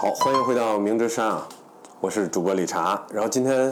好，欢迎回到明之山啊，我是主播理查。然后今天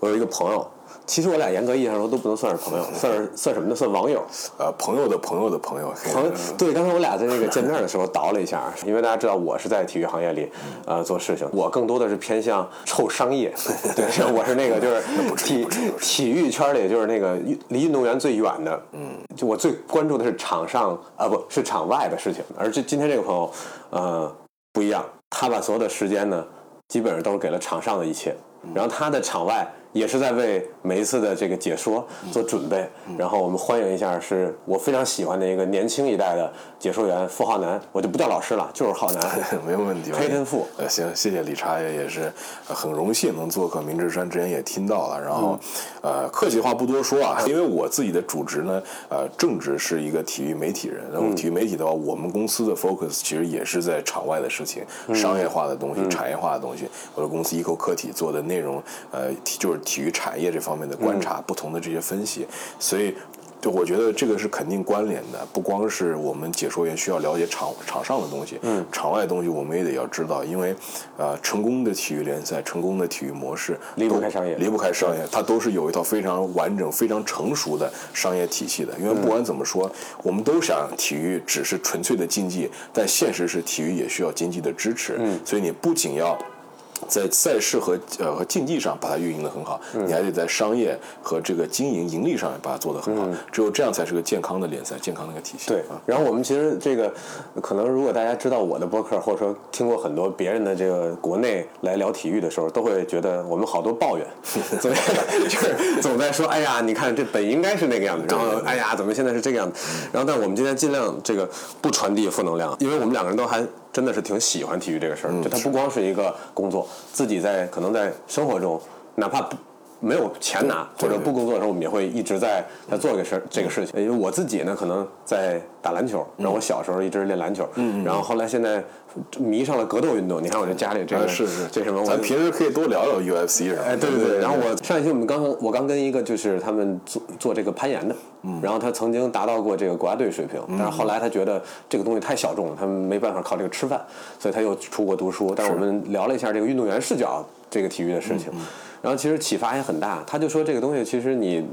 我有一个朋友，其实我俩严格意义上说都不能算是朋友，算是算什么呢？算网友。呃，朋友的朋友的朋友，朋友对，刚才我俩在那个见面的时候倒了一下，因为大家知道我是在体育行业里呃做事情，我更多的是偏向臭商业。对，我是那个就是 体体育圈里就是那个离运动员最远的，嗯，就我最关注的是场上啊不是场外的事情，而这今天这个朋友呃不一样。他把所有的时间呢，基本上都是给了场上的一切，然后他的场外。也是在为每一次的这个解说做准备，然后我们欢迎一下，是我非常喜欢的一个年轻一代的解说员付浩南，我就不叫老师了，就是浩南，没有问题，黑天赋。呃，行，谢谢理查也也是很荣幸能做客明志山，之前也听到了，然后呃，客气话不多说啊，因为我自己的主职呢，呃，正职是一个体育媒体人，然后体育媒体的话，我们公司的 focus 其实也是在场外的事情，商业化的东西，产业化的东西，我的公司一口客体做的内容，呃，就是。体育产业这方面的观察，不同的这些分析，所以就我觉得这个是肯定关联的。不光是我们解说员需要了解场场上的东西，嗯，场外的东西我们也得要知道，因为呃，成功的体育联赛、成功的体育模式离不开商业，离不开商业，它都是有一套非常完整、非常成熟的商业体系的。因为不管怎么说，我们都想体育只是纯粹的竞技，但现实是体育也需要经济的支持。嗯，所以你不仅要。在赛事和呃和竞技上把它运营的很好，你还得在商业和这个经营盈利上面把它做得很好，只有这样才是个健康的联赛，健康的一个体系。对，然后我们其实这个可能如果大家知道我的博客，或者说听过很多别人的这个国内来聊体育的时候，都会觉得我们好多抱怨，总就是总在说，哎呀，你看这本应该是那个样子，然后哎呀，怎么现在是这个样子？然后但我们今天尽量这个不传递负能量，因为我们两个人都还。真的是挺喜欢体育这个事儿，就它不光是一个工作，自己在可能在生活中，哪怕不没有钱拿或者不工作的时候，我们也会一直在在做这个事儿这个事情。因为我自己呢，可能在打篮球，然后我小时候一直练篮球，然后后来现在迷上了格斗运动。你看我这家里这个是是这什么？咱平时可以多聊聊 UFC 什么？哎，对对对。然后我上一期我们刚我刚跟一个就是他们做做这个攀岩的。然后他曾经达到过这个国家队水平，但是后来他觉得这个东西太小众了，他们没办法靠这个吃饭，所以他又出国读书。但是我们聊了一下这个运动员视角这个体育的事情，然后其实启发也很大。他就说这个东西其实你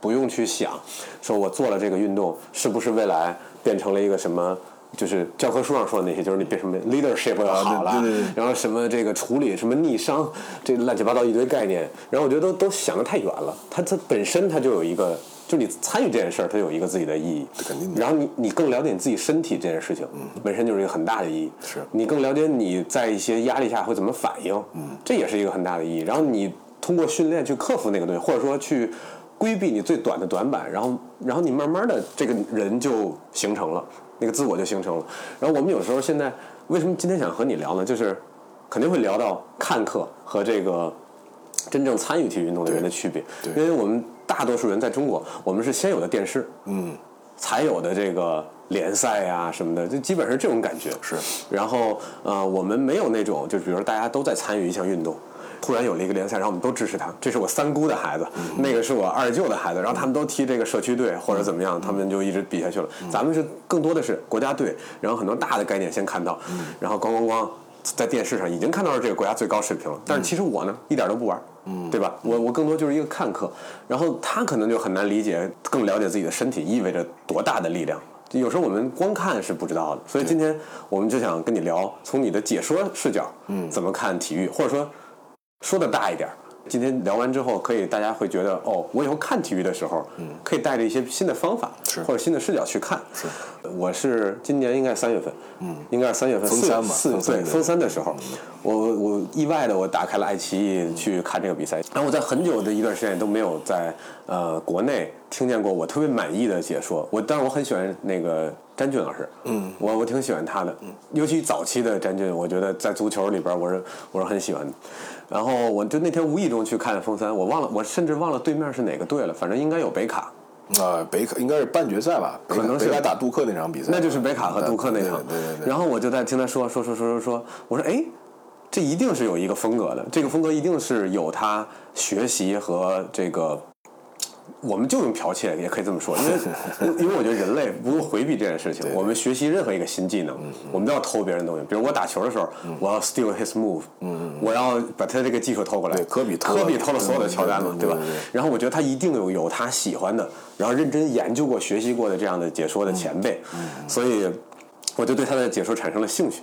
不用去想，说我做了这个运动是不是未来变成了一个什么，就是教科书上说的那些，就是你变什么 leadership 要好了，然后什么这个处理什么逆商，这乱七八糟一堆概念，然后我觉得都都想的太远了。它它本身它就有一个。就你参与这件事儿，它有一个自己的意义。肯定。然后你你更了解你自己身体这件事情，本身就是一个很大的意义。是。你更了解你在一些压力下会怎么反应，嗯，这也是一个很大的意义。然后你通过训练去克服那个东西，或者说去规避你最短的短板，然后然后你慢慢的这个人就形成了，那个自我就形成了。然后我们有时候现在为什么今天想和你聊呢？就是肯定会聊到看客和这个真正参与体育运动的人的区别，因为我们。大多数人在中国，我们是先有的电视，嗯，才有的这个联赛呀什么的，就基本上这种感觉是。然后呃，我们没有那种，就比如说大家都在参与一项运动，突然有了一个联赛，然后我们都支持他。这是我三姑的孩子，那个是我二舅的孩子，然后他们都踢这个社区队或者怎么样，他们就一直比下去了。咱们是更多的是国家队，然后很多大的概念先看到，然后咣咣咣。在电视上已经看到了这个国家最高水平了，但是其实我呢一点都不玩，嗯，对吧？我我更多就是一个看客，然后他可能就很难理解，更了解自己的身体意味着多大的力量。有时候我们光看是不知道的，所以今天我们就想跟你聊，从你的解说视角，嗯，怎么看体育，或者说说的大一点。今天聊完之后，可以大家会觉得哦，我以后看体育的时候，嗯，可以带着一些新的方法，是或者新的视角去看。是，我是今年应该三月份，嗯，应该是三月份，四四对封三的时候，我我意外的我打开了爱奇艺去看这个比赛，然后我在很久的一段时间都没有在呃国内听见过我特别满意的解说。我但是我很喜欢那个詹俊老师，嗯，我我挺喜欢他的，嗯，尤其早期的詹俊，我觉得在足球里边我是我是很喜欢的。然后我就那天无意中去看封三，我忘了，我甚至忘了对面是哪个队了，反正应该有北卡。啊，北卡应该是半决赛吧？可能是打杜克那场比赛。那就是北卡和杜克那场。对对对。然后我就在听他说说说说说说，我说哎，这一定是有一个风格的，这个风格一定是有他学习和这个我们就用剽窃也可以这么说，因为 因为我觉得人类不用回避这件事情。我们学习任何一个新技能，我们都要偷别人东西。比如我打球的时候，我要 steal his move，我要把他这个技术偷过来。对科比偷科比了偷了所有的乔丹嘛，对对对对？然后我觉得他一定有有他喜欢的，然后认真研究过、学习过的这样的解说的前辈，所以我就对他的解说产生了兴趣。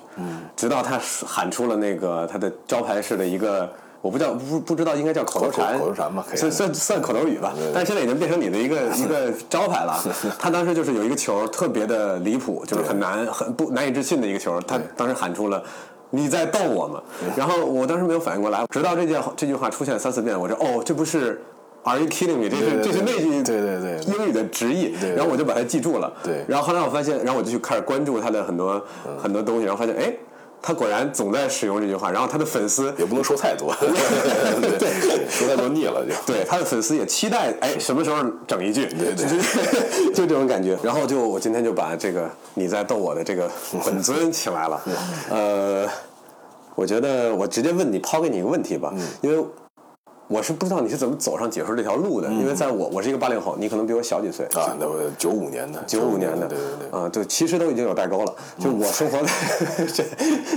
直到他喊出了那个他的招牌式的一个。我不知道不不知道应该叫口头禅，口口头禅吧可以算算算口头语吧。对但是现在已经变成你的一个 一个招牌了。他当时就是有一个球特别的离谱，就是很难很不难以置信的一个球，他当时喊出了。你在逗我吗？然后我当时没有反应过来，直到这件这句话出现三四遍，我说哦，这不是 Are you kidding me？这是这是那句对对对英语的直译，然后我就把它记住了。对然后后来我发现，然后我就去开始关注他的很多很多东西，然后发现哎，他果然总在使用这句话，然后他的粉丝也不能说太多，对，说太多腻了就。对他的粉丝也期待，哎，什么时候整一句？对对就就这种感觉。然后就我今天就把这个你在逗我的这个本尊请来了。呃，我觉得我直接问你，抛给你一个问题吧，因为我是不知道你是怎么走上解说这条路的，因为在我我是一个八零后，你可能比我小几岁啊，那我九五年的，九五年的，对对对。啊，就其实都已经有代沟了。就我生活的，这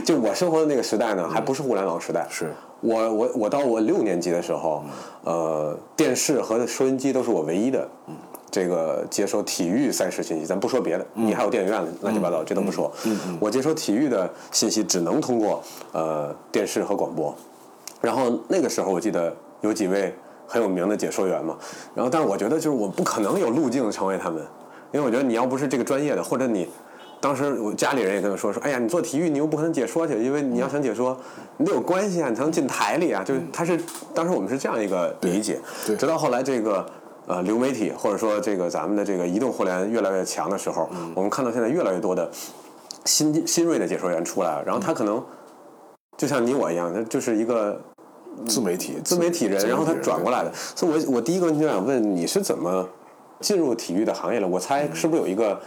就我生活的那个时代呢，还不是互联网时代。是我我我到我六年级的时候，呃，电视和收音机都是我唯一的。这个接收体育赛事信息，咱不说别的，你还有电影院乱七八糟，这都不说。我接收体育的信息只能通过呃电视和广播。然后那个时候我记得有几位很有名的解说员嘛，然后但是我觉得就是我不可能有路径成为他们，因为我觉得你要不是这个专业的，或者你当时我家里人也跟我说说，哎呀，你做体育你又不可能解说去，因为你要想解说，你得有关系啊，你才能进台里啊，就是他是当时我们是这样一个理解，直到后来这个。呃，流媒体或者说这个咱们的这个移动互联越来越强的时候，我们看到现在越来越多的新新锐的解说员出来了，然后他可能就像你我一样，他就是一个自媒体，自媒体人，然后他转过来的。所以我我第一个问题就想问，你是怎么进入体育的行业了？我猜是不是有一个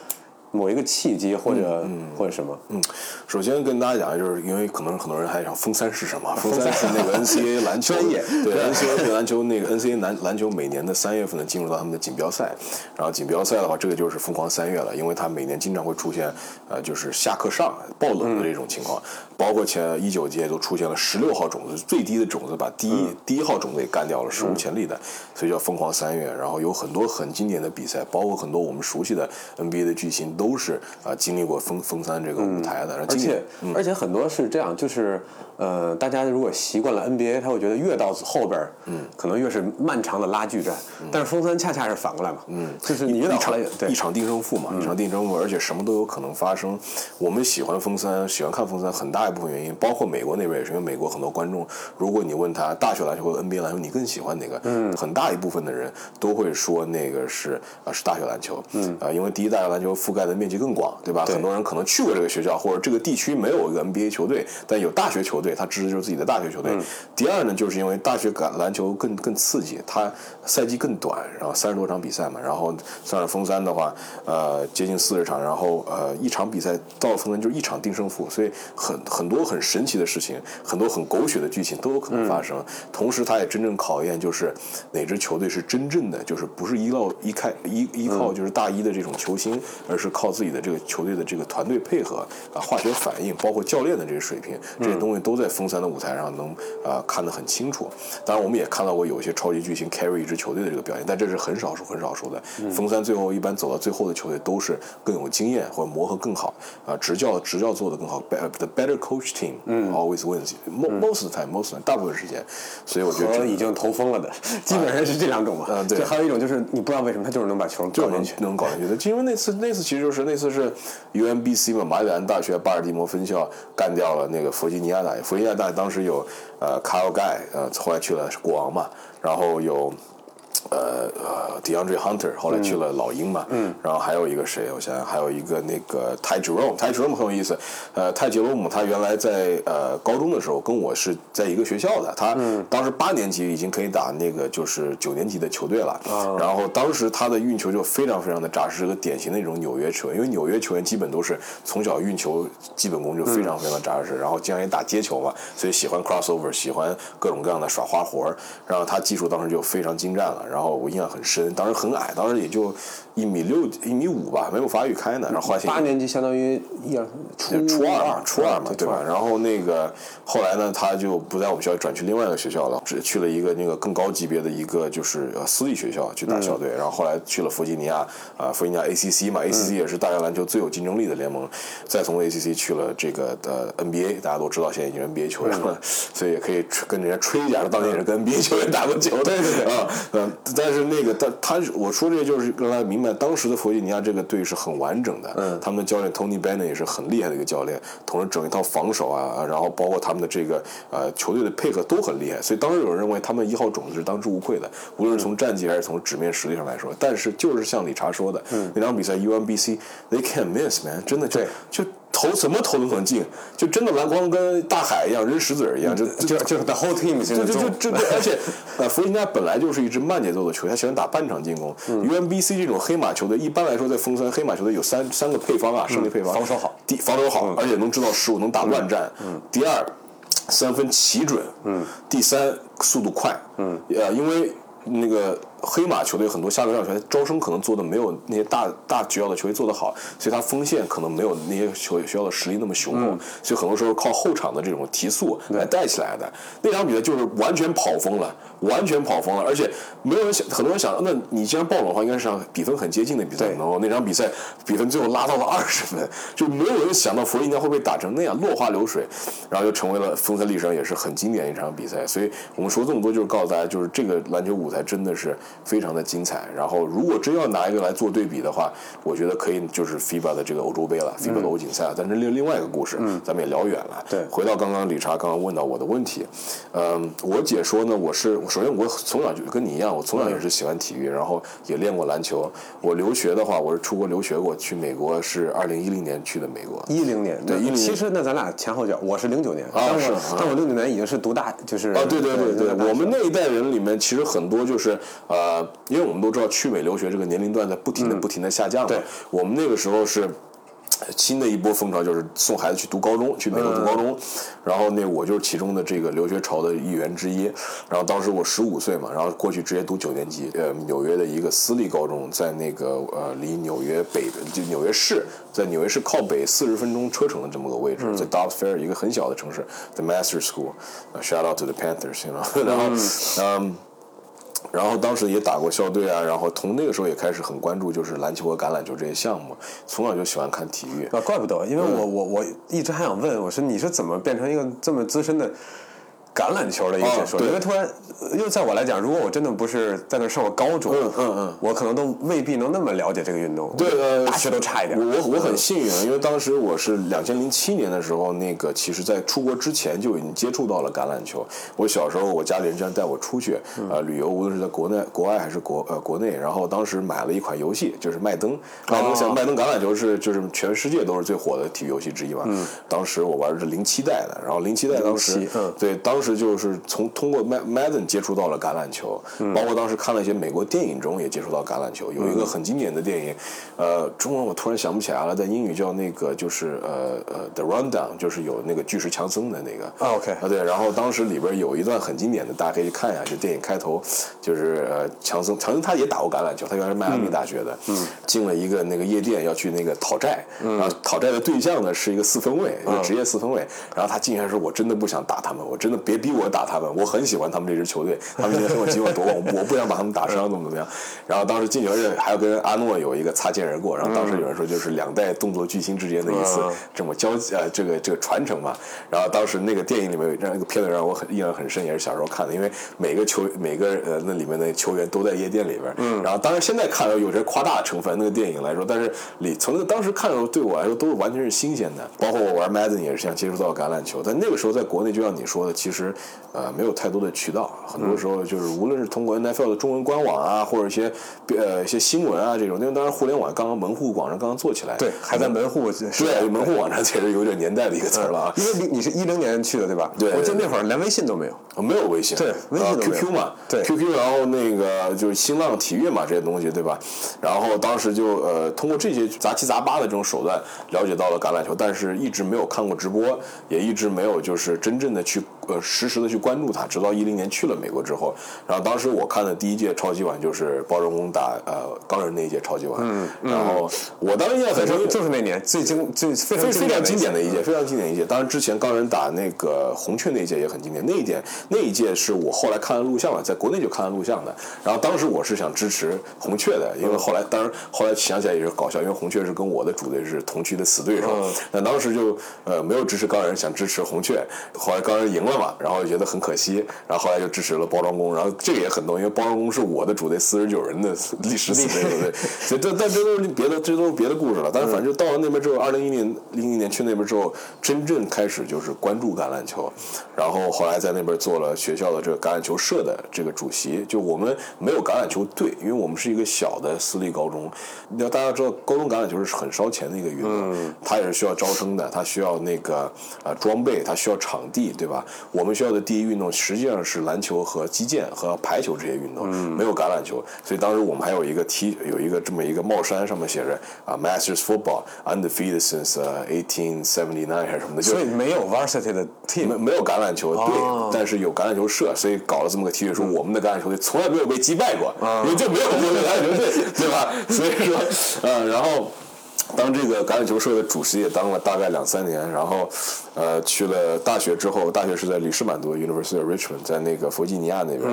某一个契机或者或者什么？嗯，首先跟大家讲，就是因为可能很多人还想封三是什么？封三是那个 NCAA 篮球专业对 NCAA 篮球那个 NCAA 篮篮球每年的三月份呢进入到他们的锦标赛，然后锦标赛的话，这个就是疯狂三月了，因为他每年经常会出现呃就是下课上爆冷的这种情况，包括前一九届都出现了十六号种子最低的种子把第一、第一号种子给干掉了，史无前例的，所以叫疯狂三月。然后有很多很经典的比赛，包括很多我们熟悉的 NBA 的巨星都是啊、经历过封封三这个舞台的，而且。而且很多是这样，就是呃，大家如果习惯了 NBA，他会觉得越到后边嗯，可能越是漫长的拉锯战。但是封三恰恰是反过来嘛，嗯，就是你越到后来越对。一场定胜负嘛，一场定胜负，而且什么都有可能发生。我们喜欢封三，喜欢看封三，很大一部分原因，包括美国那边也是，因为美国很多观众，如果你问他大学篮球和 NBA 篮球，你更喜欢哪个？嗯，很大一部分的人都会说那个是啊是大学篮球，嗯。啊，因为第一大学篮球覆盖的面积更广，对吧？很多人可能去过这个学校，或者这个地区没有一个 NBA 球队，但有大学球队，他支持就是自己的大学球队。第二呢，就是因为大学橄篮球更更刺激，他赛季更短，然后三十多场比赛嘛，然后算上封三的话，呃，接近四十场，然后呃，一场比赛到了封三就是一场定胜负，所以很很多很神奇的事情，很多很狗血的剧情都有可能发生。同时，他也真正考验就是哪支球队是真正的，就是不是依靠依开依依靠就是大一的这种球星，而是靠自己的这个球队的这个团队配合啊，化学反应，包括教练的这个水平，这些东西都在封三的舞台上能啊、看得很清楚。当然，我们也看到过有些超级巨星 carry 一支球队的这个表现，但这是很少数很少数的。封三最后一般走到最后的球队都是更有经验或者磨合更好啊，执教执教做得更好。The better coach team always wins mo- most of the time, most of the time 大部分时间。所以我觉得和已经投疯了的，基本上是这两种吧。嗯对还有一种就是你不知道为什么他就是能把球搞进去。能搞进去的，就因为那次那次其实就是那次是 UMBC 嘛，马里兰大学巴尔的摩分校干掉了那个弗吉尼亚大学。弗吉尼亚大当时有呃卡奥盖呃后来去了国王嘛，然后有。呃呃，DeAndre Hunter 后来去了老鹰嘛，嗯，然后还有一个谁？我想想，还有一个那个 Ty Jerome，Ty Jerome 很有意思。呃，，Ty Jerome 他原来在呃高中的时候跟我是在一个学校的，他当时八年级已经可以打那个就是九年级的球队了，然后当时他的运球就非常非常的扎实，是个典型的一种纽约球员，因为纽约球员基本都是从小运球基本功就非常非常的扎实，然后经常也打接球嘛，所以喜欢 crossover，喜欢各种各样的耍花活儿，然后他技术当时就非常精湛了，然后我印象很深。当时很矮，当时也就一米六、一米五吧，没有发育开呢。然后八年级相当于一二初初二嘛，初二嘛，对对吧？然后那个后来呢，他就不在我们学校，转去另外一个学校了，只去了一个那个更高级别的一个就是呃私立学校去打校队。然后后来去了弗吉尼亚啊，弗吉尼亚 ACC 嘛，ACC 也是大学篮球最有竞争力的联盟。再从 ACC 去了这个的 NBA，大家都知道现在已经是 NBA 球员了，所以也可以跟人家吹一下，当年也是跟 NBA 球员打过球的。对对对啊，嗯，但是那个但他我说这个就是让大家明白，当时的弗吉尼亚这个队是很完整的，嗯，他们的教练 Tony Bennett 也是很厉害的一个教练，同时整一套防守啊，然后包括他们的这个呃球队的配合都很厉害，所以当时有人认为他们一号种子是当之无愧的，无论是从战绩还是从纸面实力上来说。但是就是像理查说的，那场比赛 UMBC they can't miss man，真的就对。就投什么投都能进，就真的篮筐跟大海一样，扔石子儿一样，就就就是 the whole team 现在就就中就就，而且呃，弗吉尼亚本来就是一支慢节奏的球队，他喜欢打半场进攻。UMBC 这种黑马球队，一般来说在锋三黑马球队有三三个配方啊，胜利配方。防守好第防守好，而且能制造失误，能打乱战。第二，三分奇准。第三，速度快。呃，因为那个黑马球队很多下流量球队招生可能做的没有那些大大学校的球队做得好，所以他锋线可能没有那些球学校的实力那么雄厚，所以很多时候靠后场的这种提速来带起来的。那场比赛就是完全跑疯了，完全跑疯了，而且没有人想，很多人想，那你既然爆冷的话，应该是场比分很接近的比赛，对然后那场比赛比分最后拉到了二十分，就没有人想到弗吉尼亚会被打成那样落花流水，然后就成为了封测历史上也是很经典的一场比赛。所以我们说这么多，就是告诉大家，就是这个篮球舞台真的是非常的精彩。然后如果真要拿一个来做对比的话，我觉得可以就是 FIBA 的这个欧洲杯了，FIBA 的欧锦赛了。但是另另外一个故事，咱们也聊远了。对回到刚刚理查刚刚问到我的问题，嗯，我解说呢，我是首先我从小就跟你一样，我从小也是喜欢体育，然后也练过篮球。我留学的话，我是出国留学过，去美国是二零一零年去的美国。一零年，对10年其实那咱俩前后脚，我是零九年，但我是啊但我六九年已经是读大，就是啊，对对对对，我们那一代人里面，其实很多就是呃，因为我们都知道去美留学这个年龄段在不停的、不停的下降嘛。对我们那个时候是。新的一波风潮就是送孩子去读高中，去美国读高中，然后那我就是其中的这个留学潮的一员之一。然后当时我十五岁嘛，然后过去直接读九年级，呃，纽约的一个私立高中，在那个呃离纽约北就纽约市，在纽约市靠北四十分钟车程的这么个位置，在 Dobbs Fair 一个很小的城市，The Master School，呃 shout out to the Panthers，you know，然后嗯。然后当时也打过校队啊，然后从那个时候也开始很关注就是篮球和橄榄球这些项目，从小就喜欢看体育。啊，怪不得，因为我我我一直还想问，我说你是怎么变成一个这么资深的橄榄球的一个解说？因为突然，因为在我来讲，如果我真的不是在那儿上过高中，嗯嗯嗯我可能都未必能那么了解这个运动。对呃，大学都差一点。我我很幸运，啊因为当时我是两千零七年的时候，那个其实在出国之前就已经接触到了橄榄球。我小时候我家里人经常带我出去呃旅游，无论是在国内、国外还是国呃国内，然后当时买了一款游戏，就是麦登。麦登想麦登橄榄球是就是全世界都是最火的体育游戏之一嘛。当时我玩的是零七代的，然后零七代当时嗯对当时就是从通过 Mad Madden 接触到了橄榄球，包括当时看了一些美国电影中也接触到橄榄球。有一个很经典的电影，呃，中文我突然想不起来了，在英语叫那个就是呃呃 The Rundown，就是有那个巨石强森的那个。啊，OK 啊对，然后当时里边有一段很经典的，大家可以去看一下，就电影开头就是呃强森，强森他也打过橄榄球，他原来是迈阿密大学的，嗯，进了一个那个夜店要去那个讨债，嗯，啊讨债的对象呢是一个四分卫，一个职业四分卫，然后他进去说，我真的不想打他们，我真的别逼我打他们，我很喜欢他们这支球队，他们今天很有机会夺冠，我我不想把他们打伤，怎么怎么样，然后当时进去而且还要跟阿诺有一个擦肩而过，然后当时有人说就是两代动作巨星之间的一次嗯这么交呃这个这个传承嘛，然后当时那个电影里面让那个片子让我很印象很深，也是小时候看的，因为每个球每个呃那里面的球员都在夜店里边，嗯，然后当然现在看有些夸大成分那个电影来说，但是里从那个当时看的时候对我来说都是完全是新鲜的，包括我玩 Madden 也是想接触到橄榄球，但那个时候在国内就像你说的，其实呃没有太多的渠道，很多时候就是无论是通过 NFL 的中文官网啊，或者一些呃一些新闻啊这种，因为当时互联网刚刚门户网站刚刚做起来，对，还在门户时代对门户网站其实有点年代的一个词儿了啊。因为你你是一零年去的对吧？对我记得那会儿连微信都没有。没有微信，对微信啊都没有 QQ 嘛，对 QQ，然后那个就是新浪体育嘛这些东西，对吧？然后当时就呃通过这些杂七杂八的这种手段了解到了橄榄球，但是一直没有看过直播，也一直没有就是真正的去呃实时的去关注他，直到一零年去了美国之后，然后当时我看的第一届超级碗就是包装工打呃钢人那一届超级碗，嗯，然后我当时印象很深，就是那年最经最非常非常经典的一一届，非常经典一届。当然之前钢人打那个红雀那一届也很经典，那一届那一届是我后来看了录像了，在国内就看了录像的。然后当时我是想支持红雀的，因为后来当然后来想起来也是搞笑，因为红雀是跟我的主队是同区的死对手，但当时就呃没有支持钢人，想支持红雀。后来钢人赢了嘛，然后觉得很可惜，然后后来就支持了包装工。然后这个也很多，因为包装工是我的主队四十九人的 历史死对，对不对？所以这但这都是别的，这都是别的故事了。但是反正到了那边之后，二零一零零一年去那边之后，真正开始就是关注橄榄球，然后后来在那边做了学校的这个橄榄球社的这个主席。就我们没有橄榄球队，因为我们是一个小的私立高中。要大家知道，高中橄榄球是很烧钱的一个运动，它也是需要招生的，它需要那个呃装备，它需要场地，对吧？我们学校的第一运动实际上是篮球和击剑和排球这些运动，没有橄榄球。所以当时我们还有一个 T，有一个这么一个帽衫，上面写着啊 Masters Football undefeated since 1879还是什么的，所以没有 varsity 的 team，没没有橄榄球队，但是有橄榄球社，所以搞了这么个 T 恤，说我们的橄榄球队从来没有被击败过，因为就没有过橄榄球队，对吧？所以说，呃，然后。当这个橄榄球社的主席也当了大概两三年，然后，呃，去了大学之后，大学是在里士满读 University of Richmond，在那个弗吉尼亚那边。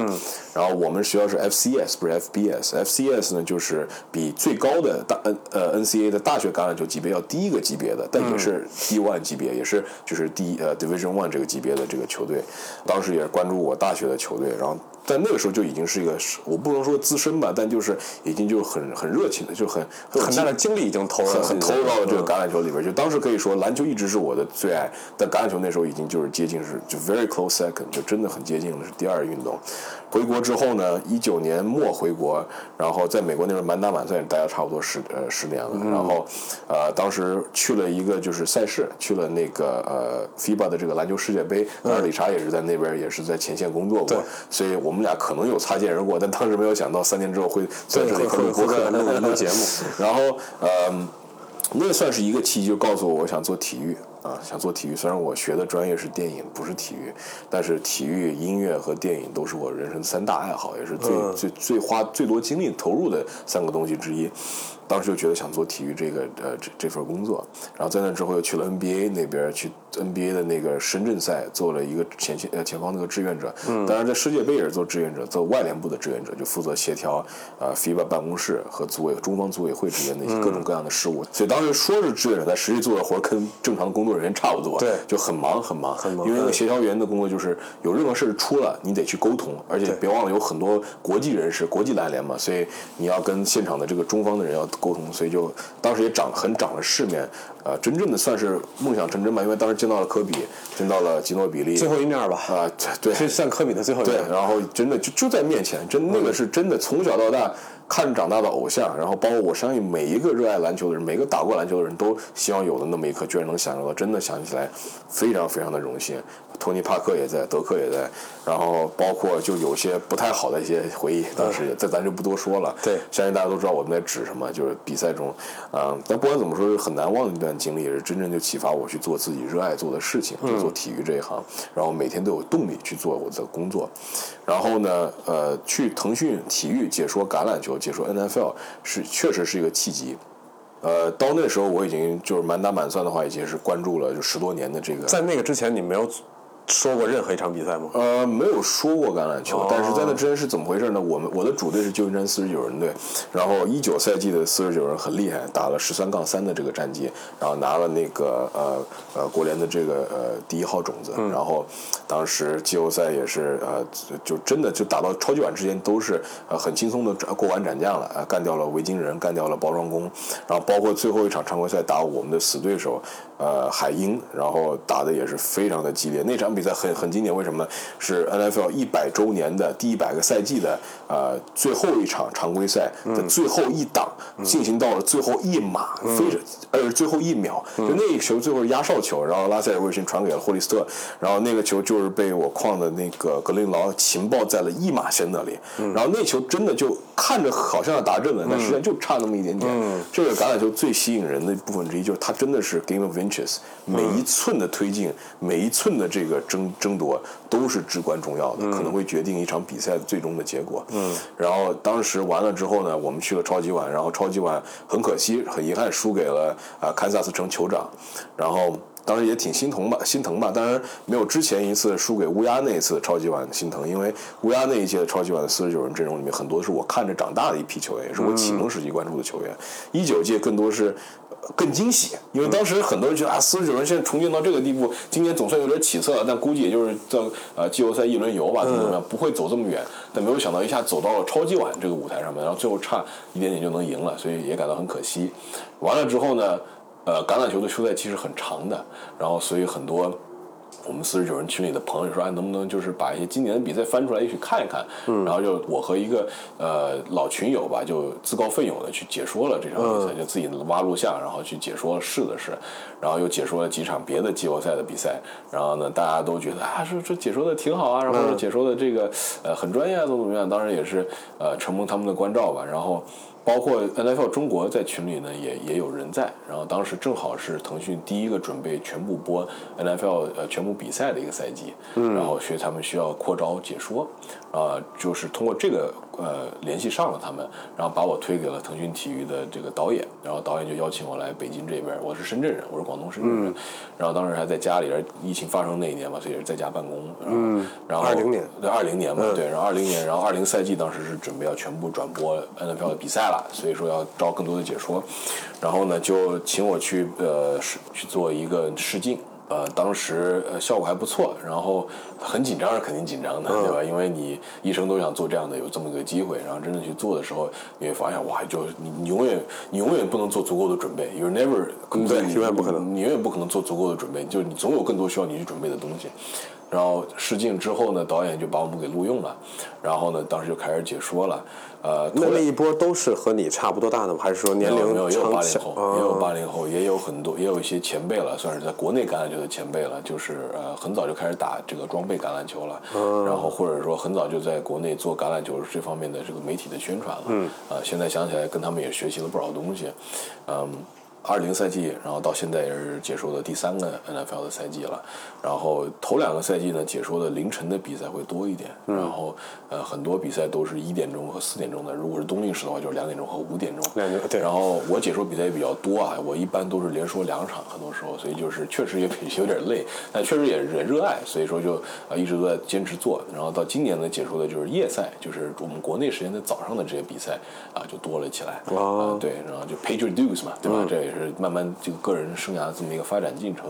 然后我们学校是 FCS，不是 FBS。FCS 呢，就是比最高的大 N 呃 NCA 的大学橄榄球级别要低一个级别的，但也是 D one 级别，也是就是第呃 Division One 这个级别的这个球队。当时也是关注我大学的球队，然后。在那个时候就已经是一个，我不能说资深吧，但就是已经就是很很热情的，就很很大的精力已经投很很投入到了这个橄榄球里边。就当时可以说，篮球一直是我的最爱，但橄榄球那时候已经就是接近是就 very close second，就真的很接近了，是第二运动。回国之后呢，一九年末回国，然后在美国那边满打满算也待了差不多十呃十年了。然后，呃，当时去了一个就是赛事，去了那个呃 FIBA 的这个篮球世界杯。当时理查也是在那边，也是在前线工作过。所以我们俩可能有擦肩而过，但当时没有想到三年之后会在这里录播客录录节目。然后，呃，那算是一个契机，就告诉我我想做体育。啊，想做体育，虽然我学的专业是电影，不是体育，但是体育、音乐和电影都是我人生三大爱好，也是最最最花最多精力投入的三个东西之一。当时就觉得想做体育这个呃这这份工作，然后在那之后又去了 NBA 那边去 NBA 的那个深圳赛做了一个前前呃前方那个志愿者，嗯。当然在世界杯也是做志愿者，做外联部的志愿者，就负责协调呃 FIBA 办公室和组委中方组委会之间的一些各种各样的事务。所以当时说是志愿者，但实际做的活跟正常的工作人差不多，对，就很忙很忙，很忙。因为那个协调员的工作就是有任何事出了，你得去沟通，而且别忘了有很多国际人士，国际篮联嘛，所以你要跟现场的这个中方的人要沟通，所以就。当时也长很长了世面，呃，真正的算是梦想成真吧，因为当时见到了科比，见到了吉诺比利，最后一面吧，啊，对，是算科比的最后一面，对，然后真的就就在面前，真那个是真的，从小到大看长大的偶像，然后包括我相信每一个热爱篮球的人，每个打过篮球的人都希望有的那么一刻，居然能享受到，真的想起来，非常非常的荣幸。托尼·帕克也在，德克也在，然后包括就有些不太好的一些回忆，当时在咱就不多说了。对，相信大家都知道我们在指什么，就是比赛中，嗯，但不管怎么说，是很难忘的一段经历，也是真正就启发我去做自己热爱做的事情，就做体育这一行，然后每天都有动力去做我的工作。然后呢，呃，去腾讯体育解说橄榄球，解说 NFL 是确实是一个契机。呃，到那时候我已经就是满打满算的话，已经是关注了就十多年的这个。在那个之前，你没有。说过任何一场比赛吗？呃，没有说过橄榄球，但是在那之前是怎么回事呢？我们我的主队是旧金山四十九人队，然后一九赛季的四十九人很厉害，打了十三杠三的这个战绩，然后拿了那个呃呃国联的这个呃第一号种子，然后当时季后赛也是呃就真的就打到超级碗之前都是呃很轻松的过完斩将了，呃干掉了维京人，干掉了包装工，然后包括最后一场常规赛打我们的死对手。呃，海鹰，然后打的也是非常的激烈。那场比赛很很经典，为什么呢？是 NFL 一百周年的第一百个赛季的呃最后一场常规赛的最后一档，进行到了最后一码，非常呃最后一秒，就那一球最后压哨球，然后拉塞尔·威逊传给了霍利斯特，然后那个球就是被我框的那个格林劳情报在了一码线那里，然后那球真的就看着好像要打正了，但实际上就差那么一点点。这个橄榄球最吸引人的部分之一就是它真的是 Game of 每一寸的推进，每一寸的这个争争夺都是至关重要的，可能会决定一场比赛的最终的结果。嗯，然后当时完了之后呢，我们去了超级碗，然后超级碗很可惜，很遗憾输给了啊堪萨斯城酋长，然后。当时也挺心疼吧，心疼吧。当然没有之前一次输给乌鸦那一次超级碗心疼，因为乌鸦那一届的超级碗的四十九人阵容里面，很多是我看着长大的一批球员，也是我启蒙时期关注的球员。一九届更多是更惊喜，因为当时很多人觉得啊，四十九人现在重建到这个地步，今年总算有点起色了，但估计也就是在呃季后赛一轮游吧，怎么怎么样，不会走这么远。但没有想到一下走到了超级碗这个舞台上面，然后最后差一点点就能赢了，所以也感到很可惜。完了之后呢？呃，橄榄球的休赛期是很长的，然后所以很多我们四十九人群里的朋友说，哎，能不能就是把一些今年的比赛翻出来一起看一看？嗯，然后就我和一个呃老群友吧，就自告奋勇的去解说了这场比赛，就自己挖录像，然后去解说，试了试，然后又解说了几场别的季后赛的比赛，然后呢，大家都觉得啊，这这解说的挺好啊，然后解说的这个呃很专业啊，怎么怎么样？当然也是呃承蒙他们的关照吧，然后。包括 NFL 中国在群里呢，也也有人在。然后当时正好是腾讯第一个准备全部播 NFL 呃全部比赛的一个赛季，然后所以他们需要扩招解说，啊，就是通过这个。呃，联系上了他们，然后把我推给了腾讯体育的这个导演，然后导演就邀请我来北京这边。我是深圳人，我是广东深圳人，然后当时还在家里，疫情发生那一年嘛，所以也是在家办公。嗯，然后二零年，对二零年嘛，对，然后二零年，然后二零赛季当时是准备要全部转播 NFL 的比赛了，所以说要招更多的解说，然后呢就请我去呃去做一个试镜。呃，当时呃效果还不错，然后很紧张是肯定紧张的，对吧？因为你一生都想做这样的有这么个机会，然后真正去做的时候，你会发现哇，就你你永远你永远不能做足够的准备，you never 对，永远不可能，你永远不可能做足够的准备，就是你总有更多需要你去准备的东西。然后试镜之后呢，导演就把我们给录用了，然后呢，当时就开始解说了。呃，那那一波都是和你差不多大的吗？还是说年龄没有？也有八零后，也有八零后，也有很多，也有一些前辈了，算是在国内橄榄球的前辈了，就是呃，很早就开始打这个装备橄榄球了，然后或者说很早就在国内做橄榄球这方面的这个媒体的宣传了。嗯，啊，现在想起来跟他们也学习了不少东西，嗯。二零赛季，然后到现在也是解说的第三个 NFL 的赛季了。然后头两个赛季呢，解说的凌晨的比赛会多一点。然后呃，很多比赛都是一点钟和四点钟的。如果是冬令时的话，就是两点钟和五点钟。对。然后我解说比赛也比较多啊，我一般都是连说两场，很多时候，所以就是确实也有点累，但确实也也热爱，所以说就啊一直都在坚持做。然后到今年呢，解说的就是夜赛，就是我们国内时间的早上的这些比赛啊，就多了起来。啊。对，然后就 pay your dues 嘛，对吧？这也是。是慢慢这个个人生涯这么一个发展进程，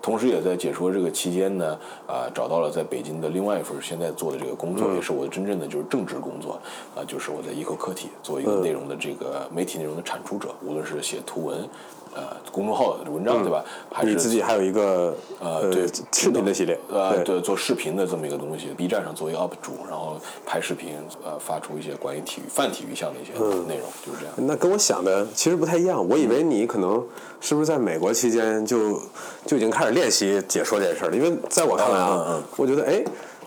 同时也在解说这个期间呢，啊，找到了在北京的另外一份现在做的这个工作，也是我真正的就是正职工作，啊，就是我在易口客体做一个内容的这个媒体内容的产出者，无论是写图文。呃，公众号的文章对吧？还是你自己还有一个呃，对视频的系列，呃，对，做视频的这么一个东西，B 站上作为 UP 主，然后拍视频，呃，发出一些关于体育、泛体育项的一些内容，就是这样。那跟我想的其实不太一样，我以为你可能是不是在美国期间就就已经开始练习解说这件事了？因为在我看来啊，我觉得哎。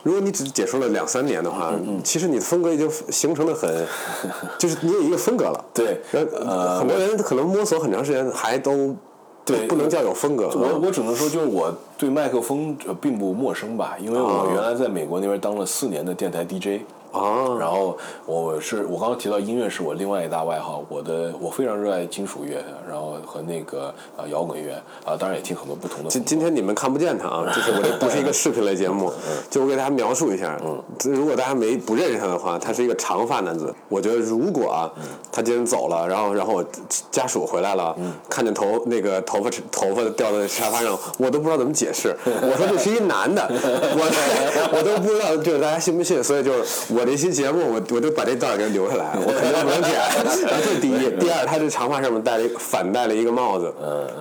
如果你只解说了两三年的话，其实你的风格已经形成的很，就是你有一个风格了。对，呃，很多人可能摸索很长时间还都，对，不能叫有风格。我我只能说，就是我对麦克风并不陌生吧，因为我原来在美国那边当了四年的电台 DJ。啊，然后我是我刚刚提到音乐是我另外一大外号，我的我非常热爱金属乐，然后和那个呃摇滚乐啊，当然也听很多不同的。今今天你们看不见他啊，就是我这不是一个 视频类节目，就我给大家描述一下。嗯，如果大家没不认识他的话，他是一个长发男子。我觉得如果啊，他今天走了，然后然后我家属回来了，看见头那个头发头发掉在沙发上，我都不知道怎么解释。我说这是一男的，我 我都不知道，就是大家信不信？所以就是我。这期节目，我我就把这段给留下来，我肯定不能剪。这是第一，第二，他这长发上面戴了一个反戴了一个帽子，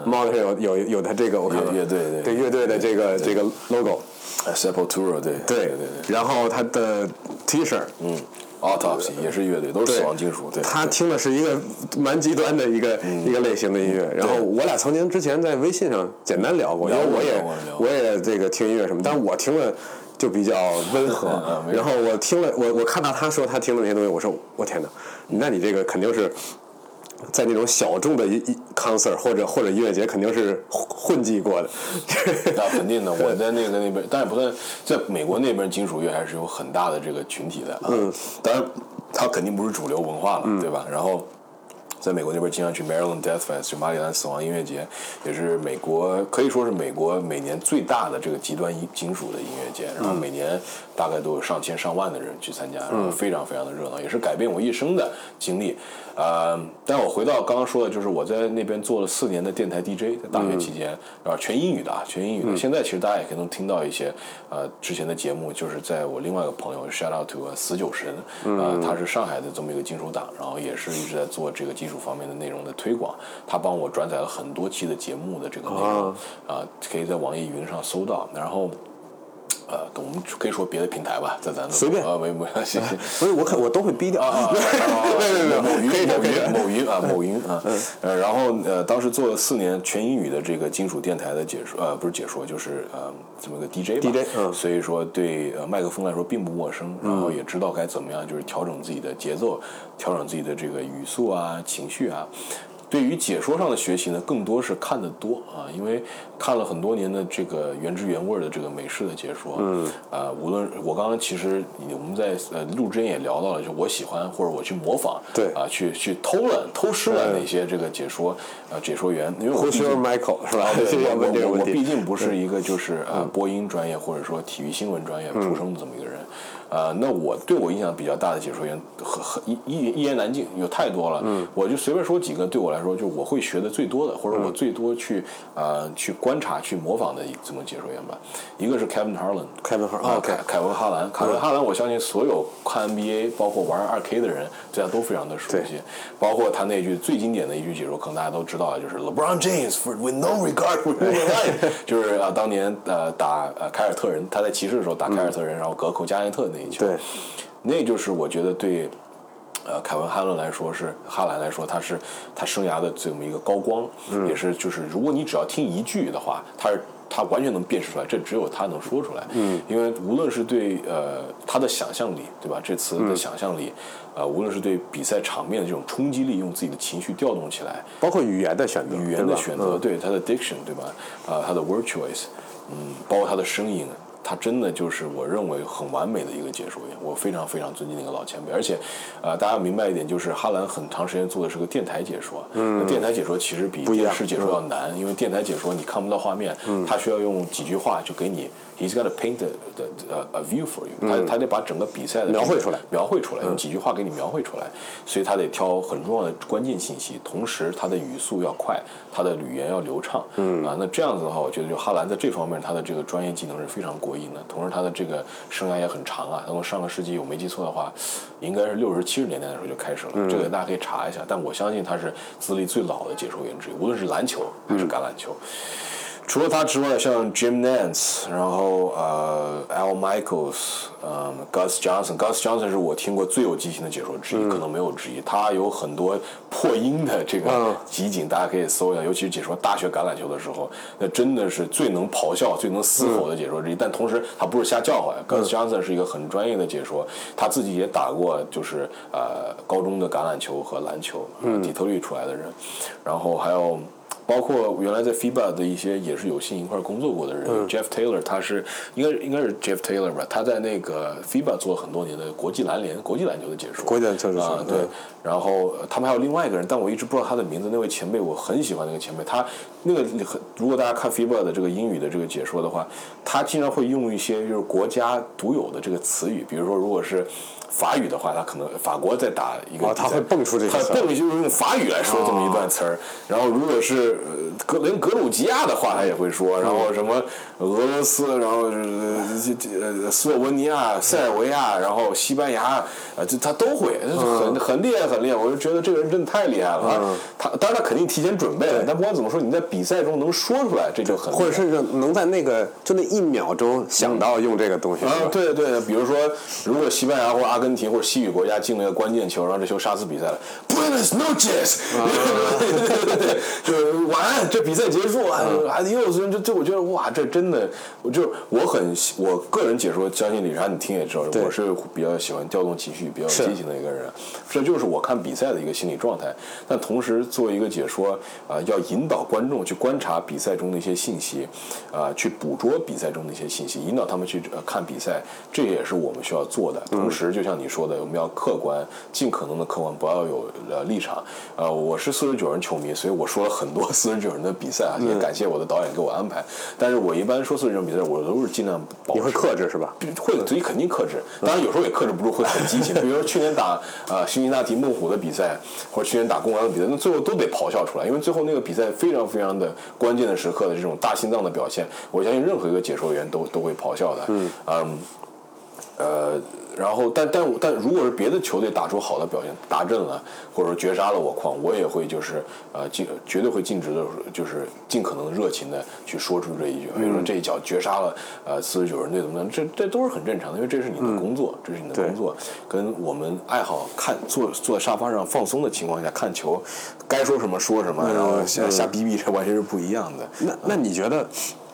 帽子上有有有他这个我看乐队对乐队的这个这个 logo。Sepultura，对对对对。然后他的 T 恤，嗯，Autopsy 也是乐队，都是死亡金属。对。他听的是一个蛮极端的一个一个类型的音乐。然后我俩曾经之前在微信上简单聊过，因为我也我也这个听音乐什么，但是我听了。就比较温和，然后我听了，我我看到他说他听的那些东西，我说我天哪，那你这个肯定是在那种小众的一一 concert 或者或者音乐节肯定是混混迹过的。那肯定的，我在那个那边，但是不算，在美国那边金属乐还是有很大的这个群体的。嗯，当然，它肯定不是主流文化了，对吧？然后。在美国那边经常去 Maryland Death Fest，就马里兰死亡音乐节，也是美国可以说是美国每年最大的这个极端金属的音乐节，然后每年大概都有上千上万的人去参加，然后非常非常的热闹，也是改变我一生的经历。呃，但我回到刚刚说的，就是我在那边做了四年的电台 DJ，在大学期间，然后全英语的啊，全英语的。现在其实大家也可以能听到一些呃之前的节目，就是在我另外一个朋友 Shout out to 死酒神，呃，他是上海的这么一个金属党，然后也是一直在做这个金属。方面的内容的推广，他帮我转载了很多期的节目的这个内容啊，可以在网易云上搜到。然后，呃，我们可以说别的平台吧，在咱们随便啊，没没关系。所以我可我都会逼掉啊。对对对，某云某云某云啊某云啊。呃，然后呃，当时做了四年全英语的这个金属电台的解说，呃，不是解说，就是呃这么个 DJ DJ。嗯。所以说对呃麦克风来说并不陌生，然后也知道该怎么样就是调整自己的节奏。调整自己的这个语速啊、情绪啊，对于解说上的学习呢，更多是看得多啊，因为看了很多年的这个原汁原味的这个美式的解说，嗯，啊，无论我刚刚其实我们在呃录之前也聊到了，就我喜欢或者我去模仿，对。啊，去去偷了偷师了那些这个解说呃解说员，因为我毕竟 Michael 是吧？我我毕竟不是一个就是呃播音专业或者说体育新闻专业出生的这么一个人。呃，那我对我印象比较大的解说员，很很一一一言难尽，有太多了。嗯，我就随便说几个，对我来说，就我会学的最多的，或者我最多去呃去观察、去模仿的这么解说员吧。一个是 Kevin Harlan，凯凯文哈兰，凯文哈兰，我相信所有看 NBA，包括玩二 K 的人，大家都非常的熟悉。包括他那句最经典的一句解说，可能大家都知道，就是 LeBron James for with no regard for human life，就是啊，当年呃打呃凯尔特人，他在骑士的时候打凯尔特人，然后隔扣加内特那。对，那就是我觉得对，呃，凯文·哈伦来说是哈兰来说，他是他生涯的这么一个高光，也是就是如果你只要听一句的话，他是他完全能辨识出来，这只有他能说出来。嗯，因为无论是对呃他的想象力，对吧？这词的想象力，呃，无论是对比赛场面的这种冲击力，用自己的情绪调动起来，包括语言的选择，语言的选择，对他的 diction，对吧？啊，他的 word choice，嗯，包括他的声音。他真的就是我认为很完美的一个解说员，我非常非常尊敬那个老前辈。而且，呃，大家明白一点，就是哈兰很长时间做的是个电台解说。嗯。电台解说其实比电视解说要难，因为电台解说你看不到画面，他需要用几句话就给你。He's got to paint the the a view for you。他他得把整个比赛的描绘出来，描绘出来，用几句话给你描绘出来。所以他得挑很重要的关键信息，同时他的语速要快，他的语言要流畅。嗯啊，那这样子的话，我觉得就哈兰在这方面他的这个专业技能是非常过硬的。同时他的这个生涯也很长啊，从上个世纪我没记错的话，应该是六十七十年代的时候就开始了。这个大家可以查一下。但我相信他是资历最老的解说员之一，无论是篮球还是橄榄球。除了他之外，像 Jim Nance，然后呃 Al Michaels，嗯 Gus Johnson，Gus Johnson 是我听过最有激情的解说之一，可能没有之一。他有很多破音的这个集锦，大家可以搜一下。尤其是解说大学橄榄球的时候，那真的是最能咆哮、最能嘶吼的解说之一。但同时，他不是瞎叫唤。Gus Johnson 是一个很专业的解说，他自己也打过，就是呃高中的橄榄球和篮球，底特律出来的人。然后还有。包括原来在 FIBA 的一些也是有幸一块工作过的人，Jeff Taylor，他是应该应该是 Jeff Taylor 吧？他在那个 FIBA 做了很多年的国际篮联、国际篮球的解说。国际篮球啊，对。然后他们还有另外一个人，但我一直不知道他的名字。那位前辈我很喜欢那个前辈，他那个很，如果大家看 FIBA 的这个英语的这个解说的话，他经常会用一些就是国家独有的这个词语，比如说如果是。法语的话，他可能法国在打一个，他会蹦出这个，他蹦就是用法语来说这么一段词儿。然后如果是格连格鲁吉亚的话，他也会说。然后什么俄罗斯，然后呃斯洛文尼亚、塞尔维亚，然后西班牙，啊，这他都会，很很厉害，很厉害。我就觉得这个人真的太厉害了。他当然他肯定提前准备了，但不管怎么说，你在比赛中能说出来，这就很或者甚至能在那个就那一秒钟想到用这个东西。啊，对对，比如说如果西班牙或阿。阿根廷或者西语国家进了一个关键球，然后这球杀死比赛了。Buenos noches，对对对，就是完，这比赛结束了，孩子又是就就我觉得哇，这真的，我就我很我个人解说，相信李莎你听也知道，我是比较喜欢调动情绪、比较激情的一个人，这就是我看比赛的一个心理状态。但同时做一个解说啊，要引导观众去观察比赛中的一些信息，啊，去捕捉比赛中的一些信息，引导他们去看比赛，这也是我们需要做的。同时，就像你说的，我们要客观，尽可能的客观，不要有呃立场。呃，我是四十九人球迷，所以我说了很多 四十九人的比赛啊，也感谢我的导演给我安排。但是我一般说四十九人比赛，我都是尽量保。你会克制是吧？会，自己肯定克制。当然有时候也克制不住，会很激情。比如说去年打呃辛辛那提猛虎的比赛，或者去年打公羊的比赛，那最后都得咆哮出来，因为最后那个比赛非常非常的关键的时刻的这种大心脏的表现，我相信任何一个解说员都都会咆哮的。嗯，嗯，呃。然后，但但但如果是别的球队打出好的表现，达阵了，或者说绝杀了我矿，我也会就是呃尽绝对会尽职的，就是尽可能热情的去说出这一句，比如说这一脚绝杀了呃四十九人队怎么怎么，这这都是很正常的，因为这是你的工作，这是你的工作，跟我们爱好看坐坐在沙发上放松的情况下看球，该说什么说什么，然后瞎瞎逼逼，这完全是不一样的。那那你觉得，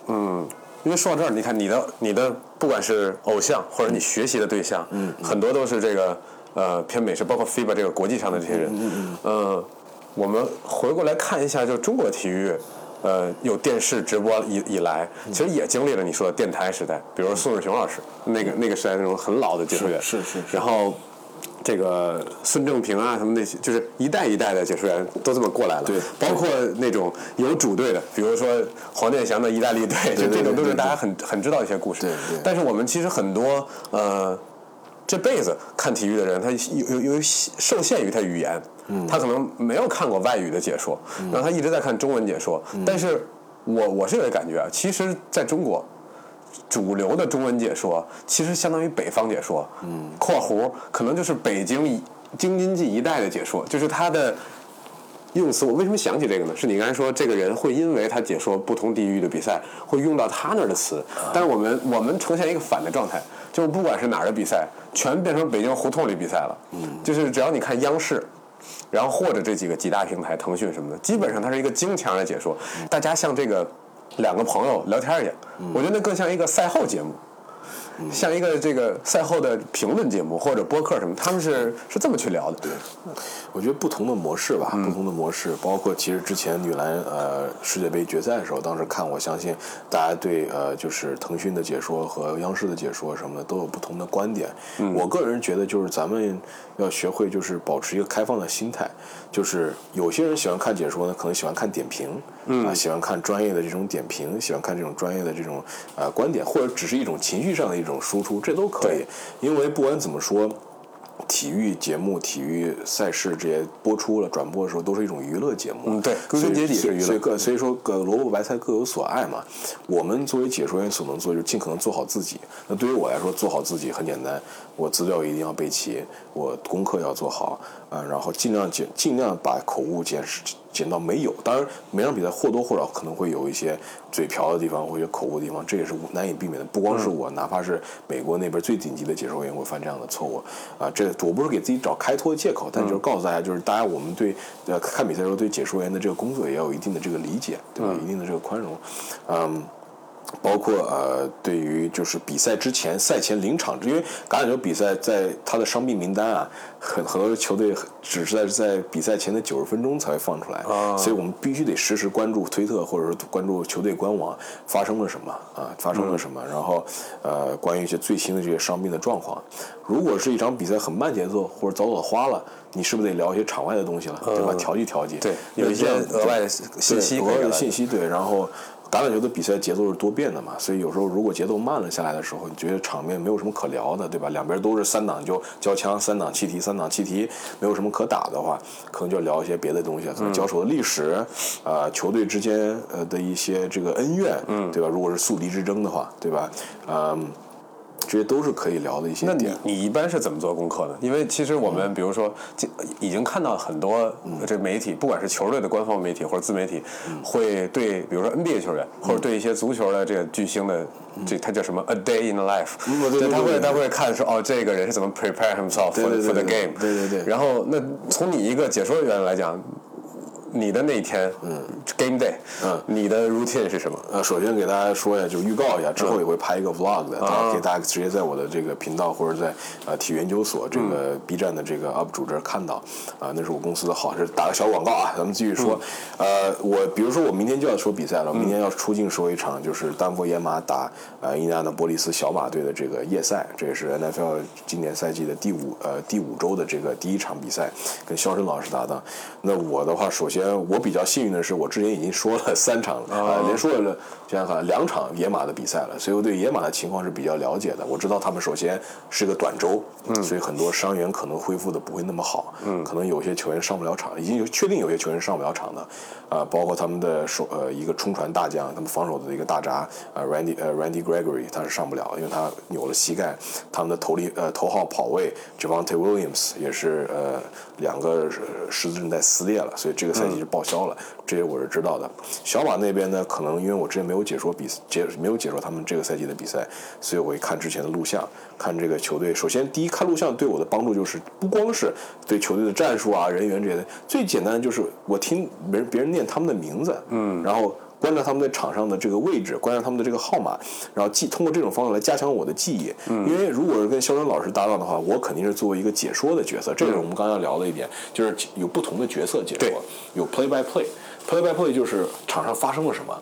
嗯？因为说到这儿，你看你的你的不管是偶像或者你学习的对象，嗯，很多都是这个呃偏美式，包括 FIBA 这个国际上的这些人，嗯嗯，呃，我们回过来看一下，就中国体育，呃，有电视直播以以来，其实也经历了你说的电台时代，比如说宋世雄老师那个那个时代那种很老的解说员，是是，然后。这个孙正平啊，什么那些，就是一代一代的解说员都这么过来了。对，包括那种有主队的，比如说黄健翔的意大利队，就这种都是大家很很知道一些故事。对对。但是我们其实很多呃，这辈子看体育的人，他有有有受限于他语言，他可能没有看过外语的解说，然后他一直在看中文解说。但是我我是有感觉啊，其实在中国。主流的中文解说其实相当于北方解说，嗯，括弧可能就是北京京津冀一带的解说，就是他的用词。我为什么想起这个呢？是你刚才说这个人会因为他解说不同地域的比赛，会用到他那儿的词。但是我们我们呈现一个反的状态，就是不管是哪儿的比赛，全变成北京胡同里比赛了。嗯，就是只要你看央视，然后或者这几个几大平台，腾讯什么的，基本上它是一个京腔的解说。大家像这个。两个朋友聊天一样，我觉得那更像一个赛后节目。像一个这个赛后的评论节目或者播客什么，他们是是这么去聊的。对，我觉得不同的模式吧，不同的模式，包括其实之前女篮呃世界杯决赛的时候，当时看，我相信大家对呃就是腾讯的解说和央视的解说什么的都有不同的观点。我个人觉得就是咱们要学会就是保持一个开放的心态，就是有些人喜欢看解说呢，可能喜欢看点评，啊喜欢看专业的这种点评，喜欢看这种专业的这种呃观点，或者只是一种情绪上的一种。种输出这都可以，因为不管怎么说，体育节目、体育赛事这些播出了、转播的时候，都是一种娱乐节目。嗯，对，归根结底是娱乐。所以各所以说，各萝卜白菜各有所爱嘛。我们作为解说员所能做，就是尽可能做好自己。那对于我来说，做好自己很简单，我资料一定要备齐，我功课要做好啊，然后尽量减，尽量把口误减减到没有。当然，每场比赛或多或少可能会有一些。嘴瓢的地方或者口误的地方，这也是难以避免的。不光是我，哪怕是美国那边最顶级的解说员会犯这样的错误。啊，这我不是给自己找开脱的借口，但就是告诉大家，就是大家我们对呃看比赛的时候对解说员的这个工作也要有一定的这个理解，对吧？一定的这个宽容，嗯。包括呃，对于就是比赛之前、赛前临场，因为橄榄球比赛在他的伤病名单啊，很很多球队只是在在比赛前的九十分钟才会放出来，所以我们必须得实时关注推特或者说关注球队官网发生了什么啊，发生了什么，然后呃，关于一些最新的这些伤病的状况。如果是一场比赛很慢节奏或者早早花了，你是不是得聊一些场外的东西了，对吧？调剂调剂，对，有一些额外的信息，额外的信息，对，然后。橄榄球的比赛节奏是多变的嘛，所以有时候如果节奏慢了下来的时候，你觉得场面没有什么可聊的，对吧？两边都是三档就交枪，三档气题，三档气题，没有什么可打的话，可能就要聊一些别的东西，可能交手的历史，啊，球队之间呃的一些这个恩怨，对吧？如果是宿敌之争的话，对吧？嗯。这些都是可以聊的一些点。那你你一般是怎么做功课的？因为其实我们比如说，已经看到很多这媒体，不管是球队的官方媒体或者自媒体，会对比如说 NBA 球员，或者对一些足球的这个巨星的，这他叫什么 A Day in Life，对，他会他会看说哦，这个人是怎么 prepare himself for for the game，对对对。然后那从你一个解说员来讲。你的那一天，嗯，game day，嗯，你的 routine 是什么？呃，首先给大家说一下，就预告一下，之后也会拍一个 vlog 的，大家可以大家直接在我的这个频道或者在呃体育研究所这个 B 站的这个 UP 主这儿看到，啊，那是我公司的好，是打个小广告啊。咱们继续说，呃，我比如说我明天就要说比赛了，明天要出境说一场就是丹佛野马打呃印第安纳波利斯小马队的这个夜赛，这也是 NFL 今年赛季的第五呃第五周的这个第一场比赛，跟肖申老师搭档。那我的话，首先我比较幸运的是，我之前已经说了三场了，啊，连说了想想看两场野马的比赛了，所以我对野马的情况是比较了解的。我知道他们首先是个短周，嗯，所以很多伤员可能恢复的不会那么好，嗯，可能有些球员上不了场，已经有确定有些球员上不了场的，啊，包括他们的守呃一个冲传大将，他们防守的一个大闸，呃 Randy 呃 Randy Gregory 他是上不了，因为他扭了膝盖，他们的头力呃头号跑位 Javante Williams 也是呃两个十字韧带撕裂了，所以这个赛季是报销了，这些我是知道的。小马那边呢，可能因为我之前没有解说比解没有解说他们这个赛季的比赛，所以我会看之前的录像，看这个球队。首先，第一看录像对我的帮助就是不光是对球队的战术啊、人员这些的，最简单的就是我听别人别人念他们的名字，嗯，然后。观察他们在场上的这个位置，观察他们的这个号码，然后记通过这种方式来加强我的记忆。嗯，因为如果是跟肖申老师搭档的话，我肯定是作为一个解说的角色。这是我们刚刚要聊的一点，就是有不同的角色解说，有 play by play，play by play 就是场上发生了什么。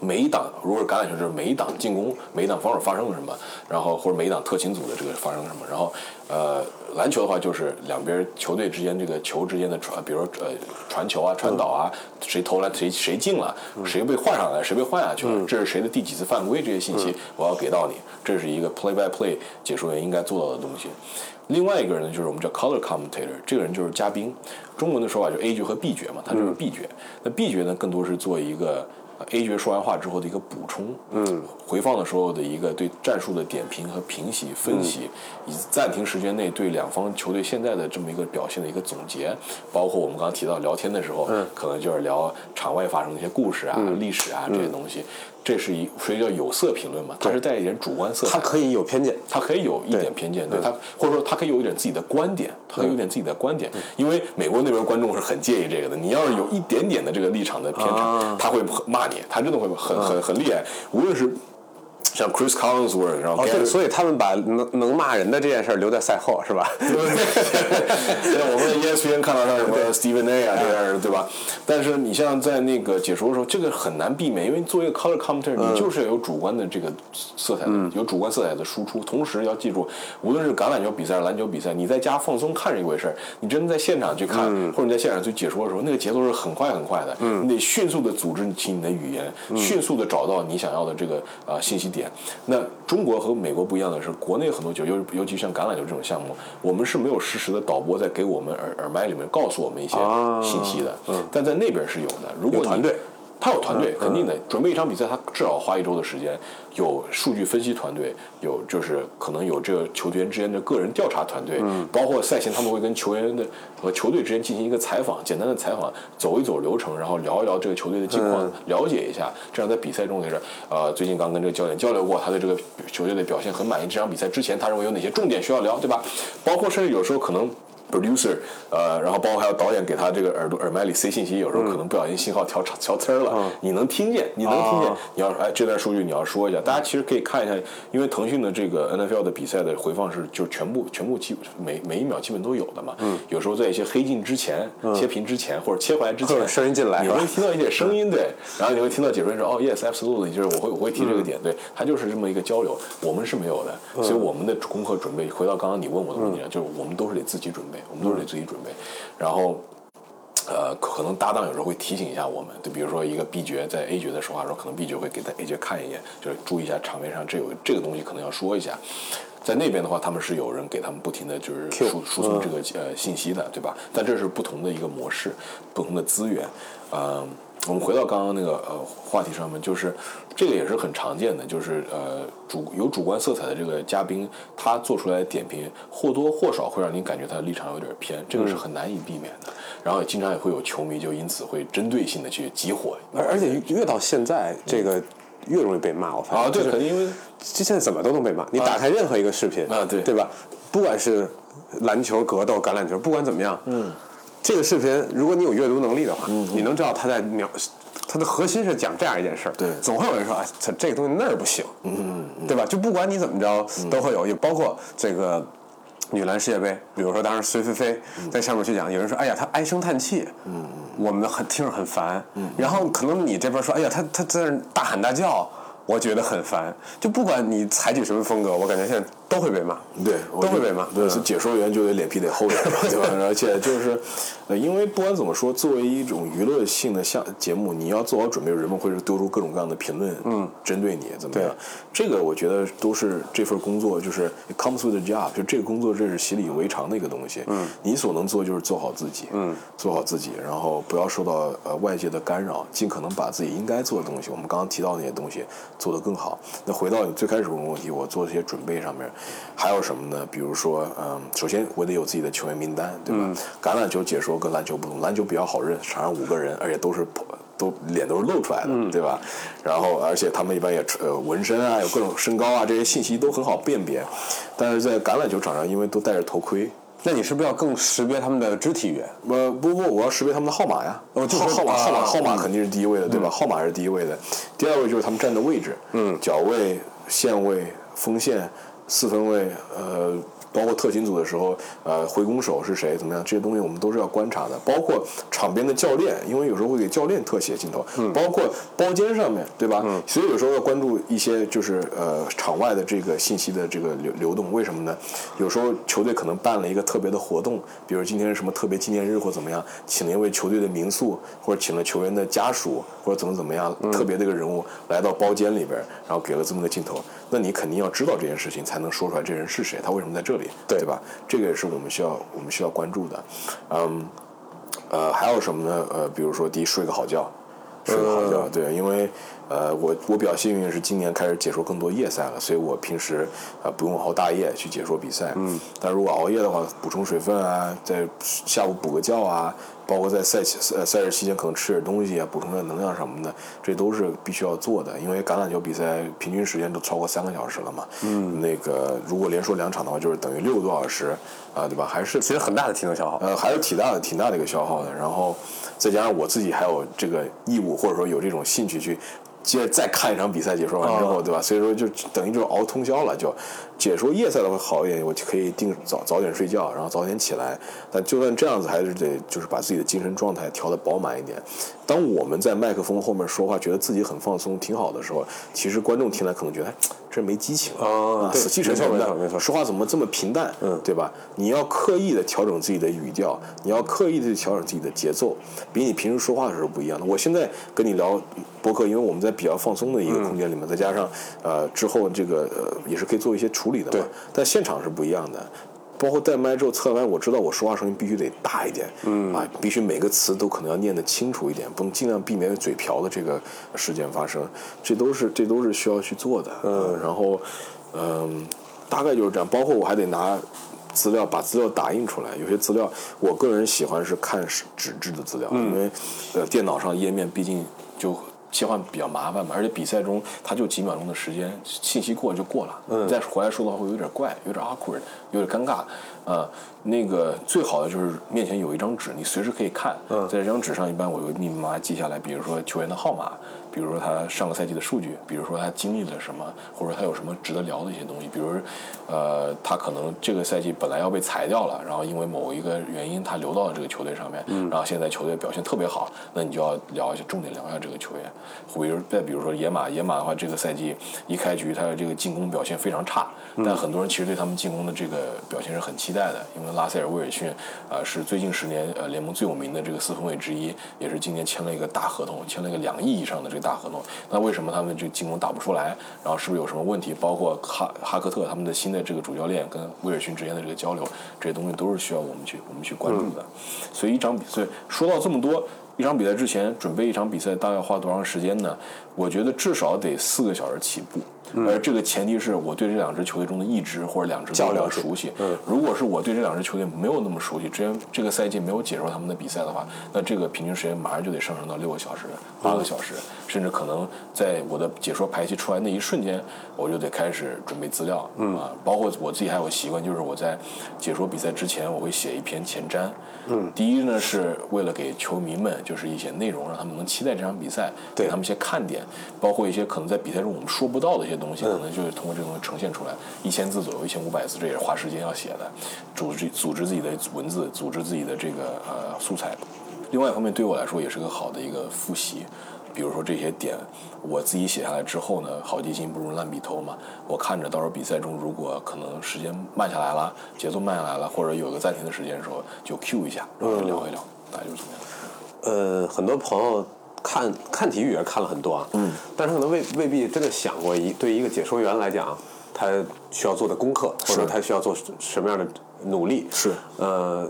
每一档，如果是橄榄球，就是每一档进攻、每一档防守发生了什么，然后或者每一档特勤组的这个发生了什么，然后呃，篮球的话就是两边球队之间这个球之间的传，比如说呃传球啊、传导啊，谁投篮谁谁进了，谁被换上来，谁被换下去了，这是谁的第几次犯规，这些信息我要给到你，这是一个 play by play 解说员应该做到的东西。另外一个人呢，就是我们叫 color commentator，这个人就是嘉宾，中文的说法就是 A 角和 B 角嘛，他就是 B 角。那 B 角呢，更多是做一个。A 角说完话之后的一个补充，嗯，回放的时候的一个对战术的点评和评析、分析，以暂停时间内对两方球队现在的这么一个表现的一个总结，包括我们刚刚提到聊天的时候，嗯，可能就是聊场外发生的一些故事啊、历史啊这些东西。这是一所以叫有色评论嘛，它是带一点主观色彩，它可以有偏见，它可以有一点偏见，对。它或者说它可以有一点自己的观点，它有点自己的观点，因为美国那边观众是很介意这个的，你要是有一点点的这个立场的偏差，他会骂你，他真的会很很很厉害，无论是。像 Chris Collinsworth，然后哦，对，所以他们把能能骂人的这件事留在赛后，是吧？对，我们 ESPN 看到他什么 Stephen A 啊这样的，对吧？但是你像在那个解说的时候，这个很难避免，因为作为一个 color commentator，你就是要有主观的这个色彩的，有主观色彩的输出。同时要记住，无论是橄榄球比赛、篮球比赛，你在家放松看是一回事儿，你真的在现场去看，或者你在现场去解说的时候，那个节奏是很快很快的，你得迅速的组织起你的语言，迅速的找到你想要的这个呃信息点。那中国和美国不一样的是，国内很多酒，尤尤其像橄榄球这种项目，我们是没有实时的导播在给我们耳耳麦里面告诉我们一些信息的。嗯，但在那边是有的。如果团队。他有团队，肯定的。准备一场比赛，他至少花一周的时间。有数据分析团队，有就是可能有这个球员之间的个人调查团队，包括赛前他们会跟球员的和球队之间进行一个采访，简单的采访，走一走流程，然后聊一聊这个球队的近况，了解一下。这样在比赛中也是，呃，最近刚跟这个教练交流过，他对这个球队的表现很满意。这场比赛之前，他认为有哪些重点需要聊，对吧？包括甚至有时候可能。producer，呃，然后包括还有导演给他这个耳朵耳麦里塞信息，有时候可能不小心信号调调呲儿了，你能听见，你能听见，你要哎这段数据你要说一下，大家其实可以看一下，因为腾讯的这个 NFL 的比赛的回放是就是全部全部基每每一秒基本都有的嘛，有时候在一些黑镜之前切屏之前或者切回来之前，声音进来，你会听到一点声音 对，然后你会听到解说员说哦 yes absolutely，就是我会我会提这个点，对，他就是这么一个交流，我们是没有的，所以我们的功课准备回到刚刚你问我的问题上，就是我们都是得自己准备。我们都是得自己准备，然后，呃，可能搭档有时候会提醒一下我们，就比如说一个 B 角在 A 角在说话的时候，可能 B 角会给他 A 角看一眼，就是注意一下场面上这有这个东西可能要说一下。在那边的话，他们是有人给他们不停的就是输输送这个呃信息的，对吧？但这是不同的一个模式，不同的资源，嗯。我们回到刚刚那个呃话题上面，就是这个也是很常见的，就是呃主有主观色彩的这个嘉宾，他做出来的点评或多或少会让你感觉他的立场有点偏，这个是很难以避免的。然后经常也会有球迷就因此会针对性的去激火，而而且越到现在这个越容易被骂。我发现啊，对，肯定因为这现在怎么都能被骂。你打开任何一个视频啊，对对吧？不管是篮球、格斗、橄榄球，不管怎么样，嗯。这个视频，如果你有阅读能力的话，嗯你能知道他在描，他的核心是讲这样一件事儿。对总会有人说啊，这这个东西那儿不行，嗯嗯，对吧？就不管你怎么着，都会有，也包括这个。女篮世界杯，比如说当时隋菲菲在上面去讲，有人说：“哎呀，她唉声叹气，嗯，我们很听着很烦。”嗯，然后可能你这边说：“哎呀，她她在那儿大喊大叫，我觉得很烦。”就不管你采取什么风格，我感觉现在都会被骂。对，都会被骂对，嗯是解说员就得脸皮得厚点儿，对吧？而且就是，呃，因为不管怎么说，作为一种娱乐性的项节目，你要做好准备，人们会是丢出各种各样的评论，嗯，针对你怎么样？这个我觉得都是这份工作，就是 comes with the job，就这个工作这是习以为常的一个东西。嗯，你所能做就是做好自己，嗯，做好自己，然后不要受到呃外界的干扰，尽可能把自己应该做的东西，我们刚刚提到那些东西做得更好。那回到你最开始问的问题，我做这些准备上面还有什么呢？比如说，嗯，首先我得有自己的球员名单，对吧？橄榄球解说跟篮球不同，篮球比较好认，场上五个人，而且都是都脸都是露出来的，对吧？然后而且他们一般也呃纹身啊，有各种身高啊，这些信息都很好辨别。但是在橄榄球场上，因为都戴着头盔。那你是不是要更识别他们的肢体语言？呃，不不，我要识别他们的号码呀。哦就号号码是啊号码号码肯定是第一位的，对吧？号码是第一位的，第二位就是他们站的位置，嗯，脚位、线位、锋线、四分位，呃。包括特勤组的时候，呃，回攻手是谁，怎么样？这些东西我们都是要观察的。包括场边的教练，因为有时候会给教练特写镜头，包括包间上面，对吧？所以有时候要关注一些就是呃场外的这个信息的这个流流动。为什么呢？有时候球队可能办了一个特别的活动，比如今天是什么特别纪念日或怎么样，请了一位球队的民宿，或者请了球员的家属，或者怎么怎么样，特别的一个人物来到包间里边，然后给了这么个镜头，那你肯定要知道这件事情，才能说出来这人是谁，他为什么在这里，对吧？这个也是我们需要我们需要关注的，嗯。呃，还有什么呢？呃，比如说，第一，睡个好觉，睡个好觉，对，因为呃，我我比较幸运是今年开始解说更多夜赛了，所以我平时呃不用熬大夜去解说比赛。嗯，但如果熬夜的话，补充水分啊，在下午补个觉啊，包括在赛期呃赛事期间可能吃点东西啊，补充点能量什么的，这都是必须要做的。因为橄榄球比赛平均时间都超过三个小时了嘛。嗯，那个如果连说两场的话，就是等于六个多小时啊，对吧？还是其实很大的体能消耗。呃，还是挺大的、挺大的一个消耗的。然后再加上我自己还有这个义务，或者说有这种兴趣去接着再看一场比赛解说完之后，对吧？所以说就等于就是熬通宵了。就解说夜赛的会好一点，我就可以定早早点睡觉，然后早点起来。但就算这样子，还是得就是把自己的精神状态调得饱满一点。当我们在麦克风后面说话，觉得自己很放松、挺好的时候，其实观众听来可能觉得哎这没激情啊，死气沉沉的没错没错说话怎么这么平淡？嗯，对吧？你要刻意的调整自己的语调，你要刻意的调整自己的节奏，比你平时说话的时候不一样的。我现在跟你聊播客，因为我们在比较放松的一个空间里面，再加上呃之后这个呃也是可以做一些处理的嘛。但现场是不一样的。包括带麦之后测完，我知道我说话声音必须得大一点，嗯啊，必须每个词都可能要念得清楚一点，不能尽量避免嘴瓢的这个事件发生，这都是这都是需要去做的，嗯，然后嗯，大概就是这样。包括我还得拿资料，把资料打印出来。有些资料，我个人喜欢是看纸质的资料，因为呃电脑上页面毕竟就。切换比较麻烦嘛，而且比赛中他就几秒钟的时间，信息过了就过了，嗯，再回来说的话会有点怪，有点 awkward，有点尴尬，呃，那个最好的就是面前有一张纸，你随时可以看，嗯，在这张纸上一般我会密密麻麻记下来，比如说球员的号码，比如说他上个赛季的数据，比如说他经历了什么，或者他有什么值得聊的一些东西，比如呃，他可能这个赛季本来要被裁掉了，然后因为某一个原因他留到了这个球队上面，嗯，然后现在球队表现特别好，那你就要聊一下，重点聊一下这个球员。比如再比如说野马，野马的话，这个赛季一开局他的这个进攻表现非常差，但很多人其实对他们进攻的这个表现是很期待的，因为拉塞尔威尔逊啊、呃、是最近十年呃联盟最有名的这个四分卫之一，也是今年签了一个大合同，签了一个两亿以上的这个大合同。那为什么他们这个进攻打不出来？然后是不是有什么问题？包括哈哈克特他们的新的这个主教练跟威尔逊之间的这个交流，这些东西都是需要我们去我们去关注的。所以一场比赛说到这么多。一场比赛之前准备一场比赛大概花多长时间呢？我觉得至少得四个小时起步。而这个前提是我对这两支球队中的一支或者两支都比较熟悉。如果是我对这两支球队没有那么熟悉，之前这个赛季没有解说他们的比赛的话，那这个平均时间马上就得上升到六个小时、八个小时，甚至可能在我的解说排期出来那一瞬间，我就得开始准备资料啊。包括我自己还有习惯，就是我在解说比赛之前，我会写一篇前瞻。嗯，第一呢是为了给球迷们就是一些内容，让他们能期待这场比赛，给他们一些看点，包括一些可能在比赛中我们说不到的一些东西，可能就是通过这个东西呈现出来。一千字左右，一千五百字，这也是花时间要写的，组织组织自己的文字，组织自己的这个呃素材。另外一方面，对我来说也是个好的一个复习。比如说这些点，我自己写下来之后呢，好记性不如烂笔头嘛。我看着到时候比赛中，如果可能时间慢下来了，节奏慢下来了，或者有个暂停的时间的时候，就 Q 一下，然后聊一聊，大概就是这么样。呃，很多朋友看看体育也是看了很多啊，嗯，但是可能未未必真的想过一对一个解说员来讲，他需要做的功课，或者他需要做什么样的努力，是，呃。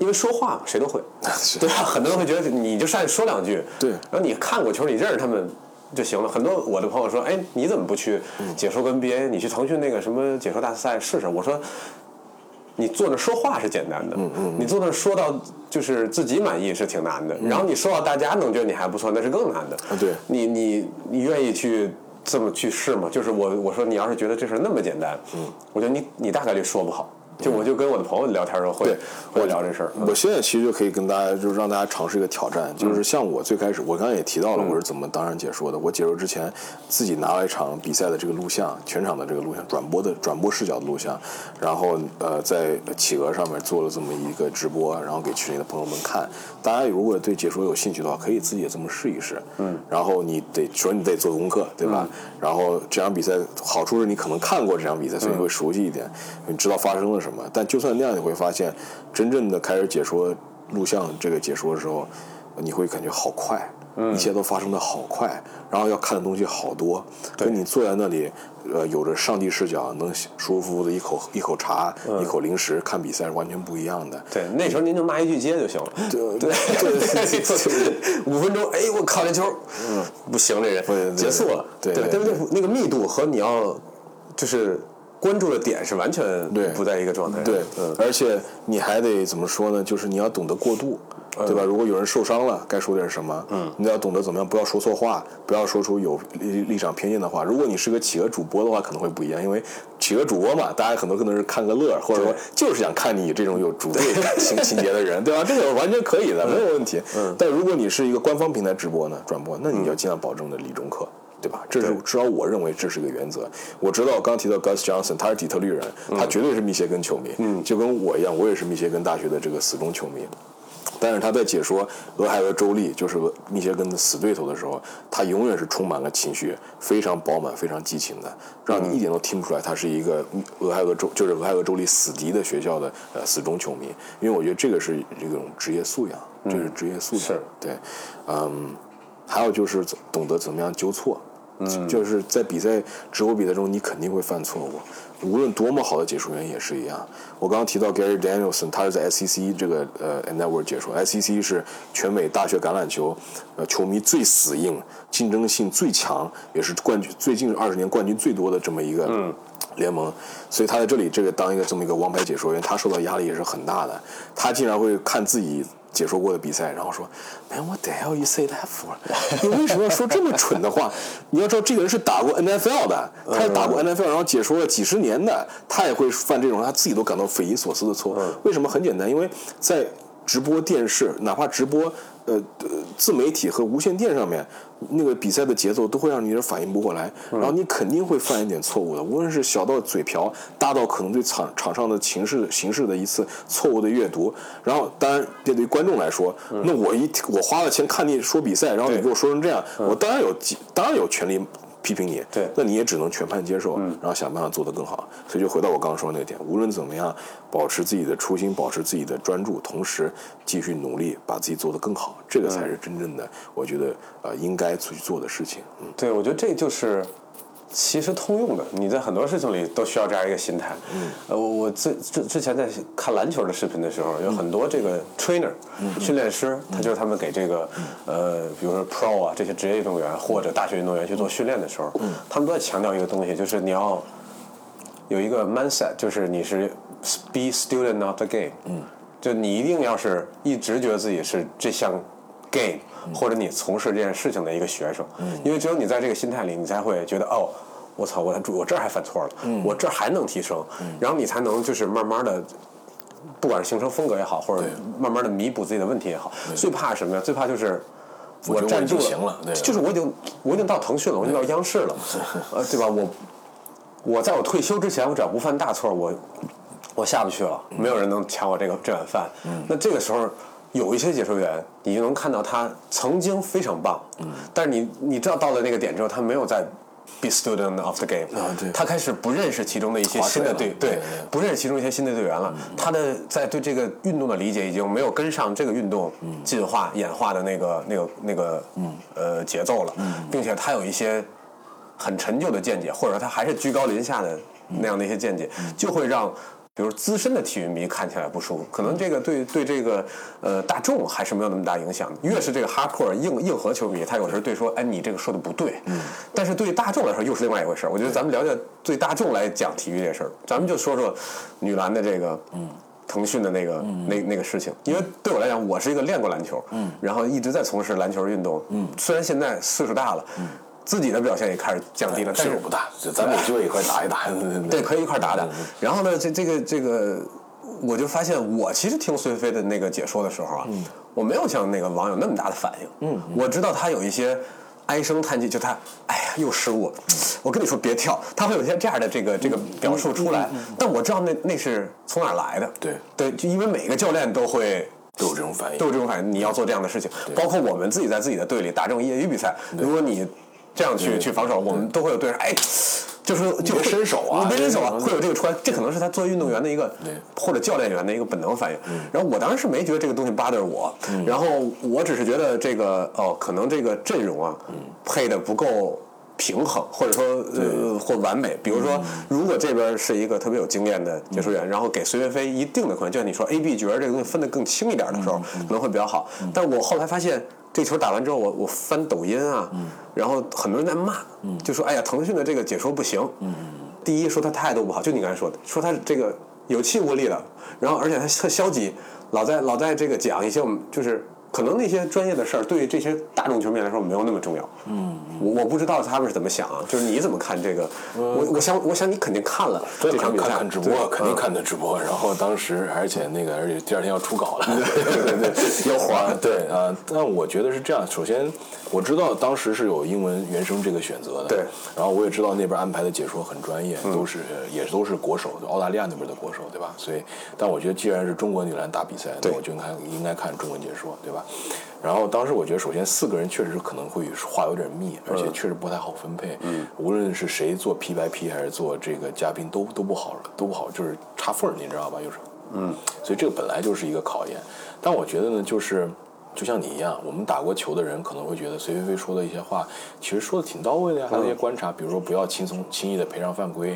因为说话嘛，谁都会 对吧？很多人会觉得你就上去说两句，对，然后你看过球，你认识他们就行了。很多我的朋友说，哎，你怎么不去解说个 NBA？你去腾讯那个什么解说大赛试试？我说，你坐那说话是简单的，嗯嗯，你坐那说到就是自己满意是挺难的，然后你说到大家能觉得你还不错，那是更难的。啊，对，你你你愿意去这么去试吗？就是我我说你要是觉得这事那么简单，嗯，我觉得你你大概率说不好。就我就跟我的朋友聊天的时候会会聊这事儿。我现在其实就可以跟大家，就是让大家尝试一个挑战，就是像我最开始，我刚才也提到了我是怎么当上解说的。我解说之前自己拿了一场比赛的这个录像，全场的这个录像，转播的转播视角的录像，然后呃在企鹅上面做了这么一个直播，然后给群里的朋友们看。大家如果对解说有兴趣的话，可以自己也这么试一试。嗯。然后你得说你得做功课，对吧？然后这场比赛好处是你可能看过这场比赛，所以你会熟悉一点，你知道发生了什么。但就算那样，你会发现，真正的开始解说录像这个解说的时候，你会感觉好快，一切都发生的好快，然后要看的东西好多，跟你坐在那里，呃，有着上帝视角，能舒服服的一口一口茶，一口零食看比赛是完全不一样的。对，那时候您就骂一句街就行了。对对 对，五分钟，哎，我靠这球，嗯，不行，这人结束了。对对，但是那个密度和你要就是。关注的点是完全不在一个状态。对，而且你还得怎么说呢？就是你要懂得过渡，对吧？如果有人受伤了，该说点什么？嗯，你要懂得怎么样，不要说错话，不要说出有立立场偏见的话。如果你是个企鹅主播的话，可能会不一样，因为企鹅主播嘛，大家很多可能是看个乐，或者说就是想看你这种有主队情 情节的人，对吧？这个完全可以的，没有问题。嗯，但如果你是一个官方平台直播呢，转播，那你要尽量保证的理中客。对吧？这是至少我认为这是个原则。我知道刚提到 Gus Johnson，他是底特律人，他绝对是密歇根球迷，嗯，就跟我一样，我也是密歇根大学的这个死忠球迷。但是他在解说俄亥俄州立，就是密歇根的死对头的时候，他永远是充满了情绪，非常饱满、非常激情的，让你一点都听不出来他是一个俄亥俄州就是俄亥俄州立死敌的学校的呃死忠球迷。因为我觉得这个是这种职业素养，这是职业素养。对，嗯，还有就是懂得怎么样纠错。嗯，就是在比赛直播比赛中，你肯定会犯错误，无论多么好的解说员也是一样。我刚刚提到 Gary Danielson，他是在 SEC 这个呃 network 解说，SEC 是全美大学橄榄球呃球迷最死硬、竞争性最强，也是冠军最近二十年冠军最多的这么一个联盟。所以他在这里这个当一个这么一个王牌解说员，他受到压力也是很大的。他竟然会看自己。解说过的比赛，然后说，Man，what the hell you say that for？你为什么要说这么蠢的话？你要知道，这个人是打过 NFL 的，他是打过 NFL，然后解说了几十年的，他也会犯这种他自己都感到匪夷所思的错。为什么？很简单，因为在直播电视，哪怕直播。呃，自媒体和无线电上面那个比赛的节奏都会让你有点反应不过来，然后你肯定会犯一点错误的，无论是小到嘴瓢，大到可能对场场上的情势形势的一次错误的阅读。然后，当然，这对于观众来说，那我一我花了钱看你说比赛，然后你给我说成这样，我当然有当然有权利。批评你，对，那你也只能全盘接受，然后想办法做得更好。所以就回到我刚刚说的那个点，无论怎么样，保持自己的初心，保持自己的专注，同时继续努力，把自己做得更好，这个才是真正的，我觉得呃应该去做的事情。嗯，对，我觉得这就是其实通用的，你在很多事情里都需要这样一个心态。嗯，呃，我我之之之前在看篮球的视频的时候，有很多这个 trainer 训练师，他就是他们给这个呃，比如说 pro 啊这些职业运动员或者大学运动员去做训练的时候，他们都在强调一个东西，就是你要有一个 mindset，就是你是 be student of the game。嗯，就你一定要是一直觉得自己是这项 game。或者你从事这件事情的一个学生，因为只有你在这个心态里，你才会觉得哦，我操，我我这儿还犯错了，我这儿还能提升，然后你才能就是慢慢的，不管是形成风格也好，或者慢慢的弥补自己的问题也好。最怕什么呀？最怕就是我站住了，就是我已经我已经到腾讯了，我已经到央视了，呃，对吧？我我在我退休之前，我只要不犯大错，我我下不去了，没有人能抢我这个这碗饭。那这个时候。有一些解说员，你就能看到他曾经非常棒，嗯，但是你你知道到了那个点之后，他没有在 be student of the game，啊，对，他开始不认识其中的一些新的队，对，不认识其中一些新的队员了，他的在对这个运动的理解已经没有跟上这个运动进化演化的那个那个那个呃节奏了，并且他有一些很陈旧的见解，或者他还是居高临下的那样的一些见解，就会让。比如资深的体育迷看起来不舒服，可能这个对对这个呃大众还是没有那么大影响。越是这个 hardcore 硬硬核球迷，他有时候对说，哎，你这个说的不对。嗯。但是对大众来说又是另外一回事儿。我觉得咱们聊聊对大众来讲体育这事儿，咱们就说说女篮的这个，嗯，腾讯的那个那那个事情。因为对我来讲，我是一个练过篮球，嗯，然后一直在从事篮球运动，嗯，虽然现在岁数大了，嗯。自己的表现也开始降低了，但是不大，咱们有机会一块打一打。对，可以一块打打。然后呢，这这个这个，我就发现，我其实听孙飞的那个解说的时候啊，我没有像那个网友那么大的反应。嗯，我知道他有一些唉声叹气，就他，哎呀，又失误。我跟你说，别跳，他会有一些这样的这个这个表述出来。但我知道那那是从哪来的。对对，就因为每个教练都会都有这种反应，都有这种反应。你要做这样的事情，包括我们自己在自己的队里打这种业余比赛，如果你。这样去去防守，我们都会有对手，哎，就是就别伸手啊，没伸手啊，会有这个出来，这可能是他作为运动员的一个，或者教练员的一个本能反应。然后我当时没觉得这个东西 bother 我，然后我只是觉得这个哦，可能这个阵容啊，配的不够平衡，或者说呃或完美。比如说，如果这边是一个特别有经验的解说员，然后给孙悦飞一定的空间，就像你说 A B 角这个东西分得更清一点的时候，可能会比较好。但我后来发现。这球打完之后，我我翻抖音啊，然后很多人在骂，就说：“哎呀，腾讯的这个解说不行。”第一说他态度不好，就你刚才说的，说他这个有气无力的，然后而且他特消极，老在老在这个讲一些我们就是。可能那些专业的事儿对这些大众球迷来说没有那么重要。嗯，我我不知道他们是怎么想啊，就是你怎么看这个？我我想我想你肯定看了这场比赛，看直播肯定看的直播。然后当时而且那个而且第二天要出稿了，对对对，要还对啊。但我觉得是这样，首先我知道当时是有英文原声这个选择的，对。然后我也知道那边安排的解说很专业，都是也都是国手，澳大利亚那边的国手，对吧？所以，但我觉得既然是中国女篮打比赛，那我就看应该看中文解说，对吧？然后当时我觉得，首先四个人确实可能会话有点密，而且确实不太好分配。嗯，无论是谁做 P 白 P 还是做这个嘉宾，都都不好，都不好，就是插缝你知道吧？有时候，嗯，所以这个本来就是一个考验。但我觉得呢，就是。就像你一样，我们打过球的人可能会觉得隋飞飞说的一些话，其实说的挺到位的呀。他那些观察，比如说不要轻松轻易的赔偿犯规，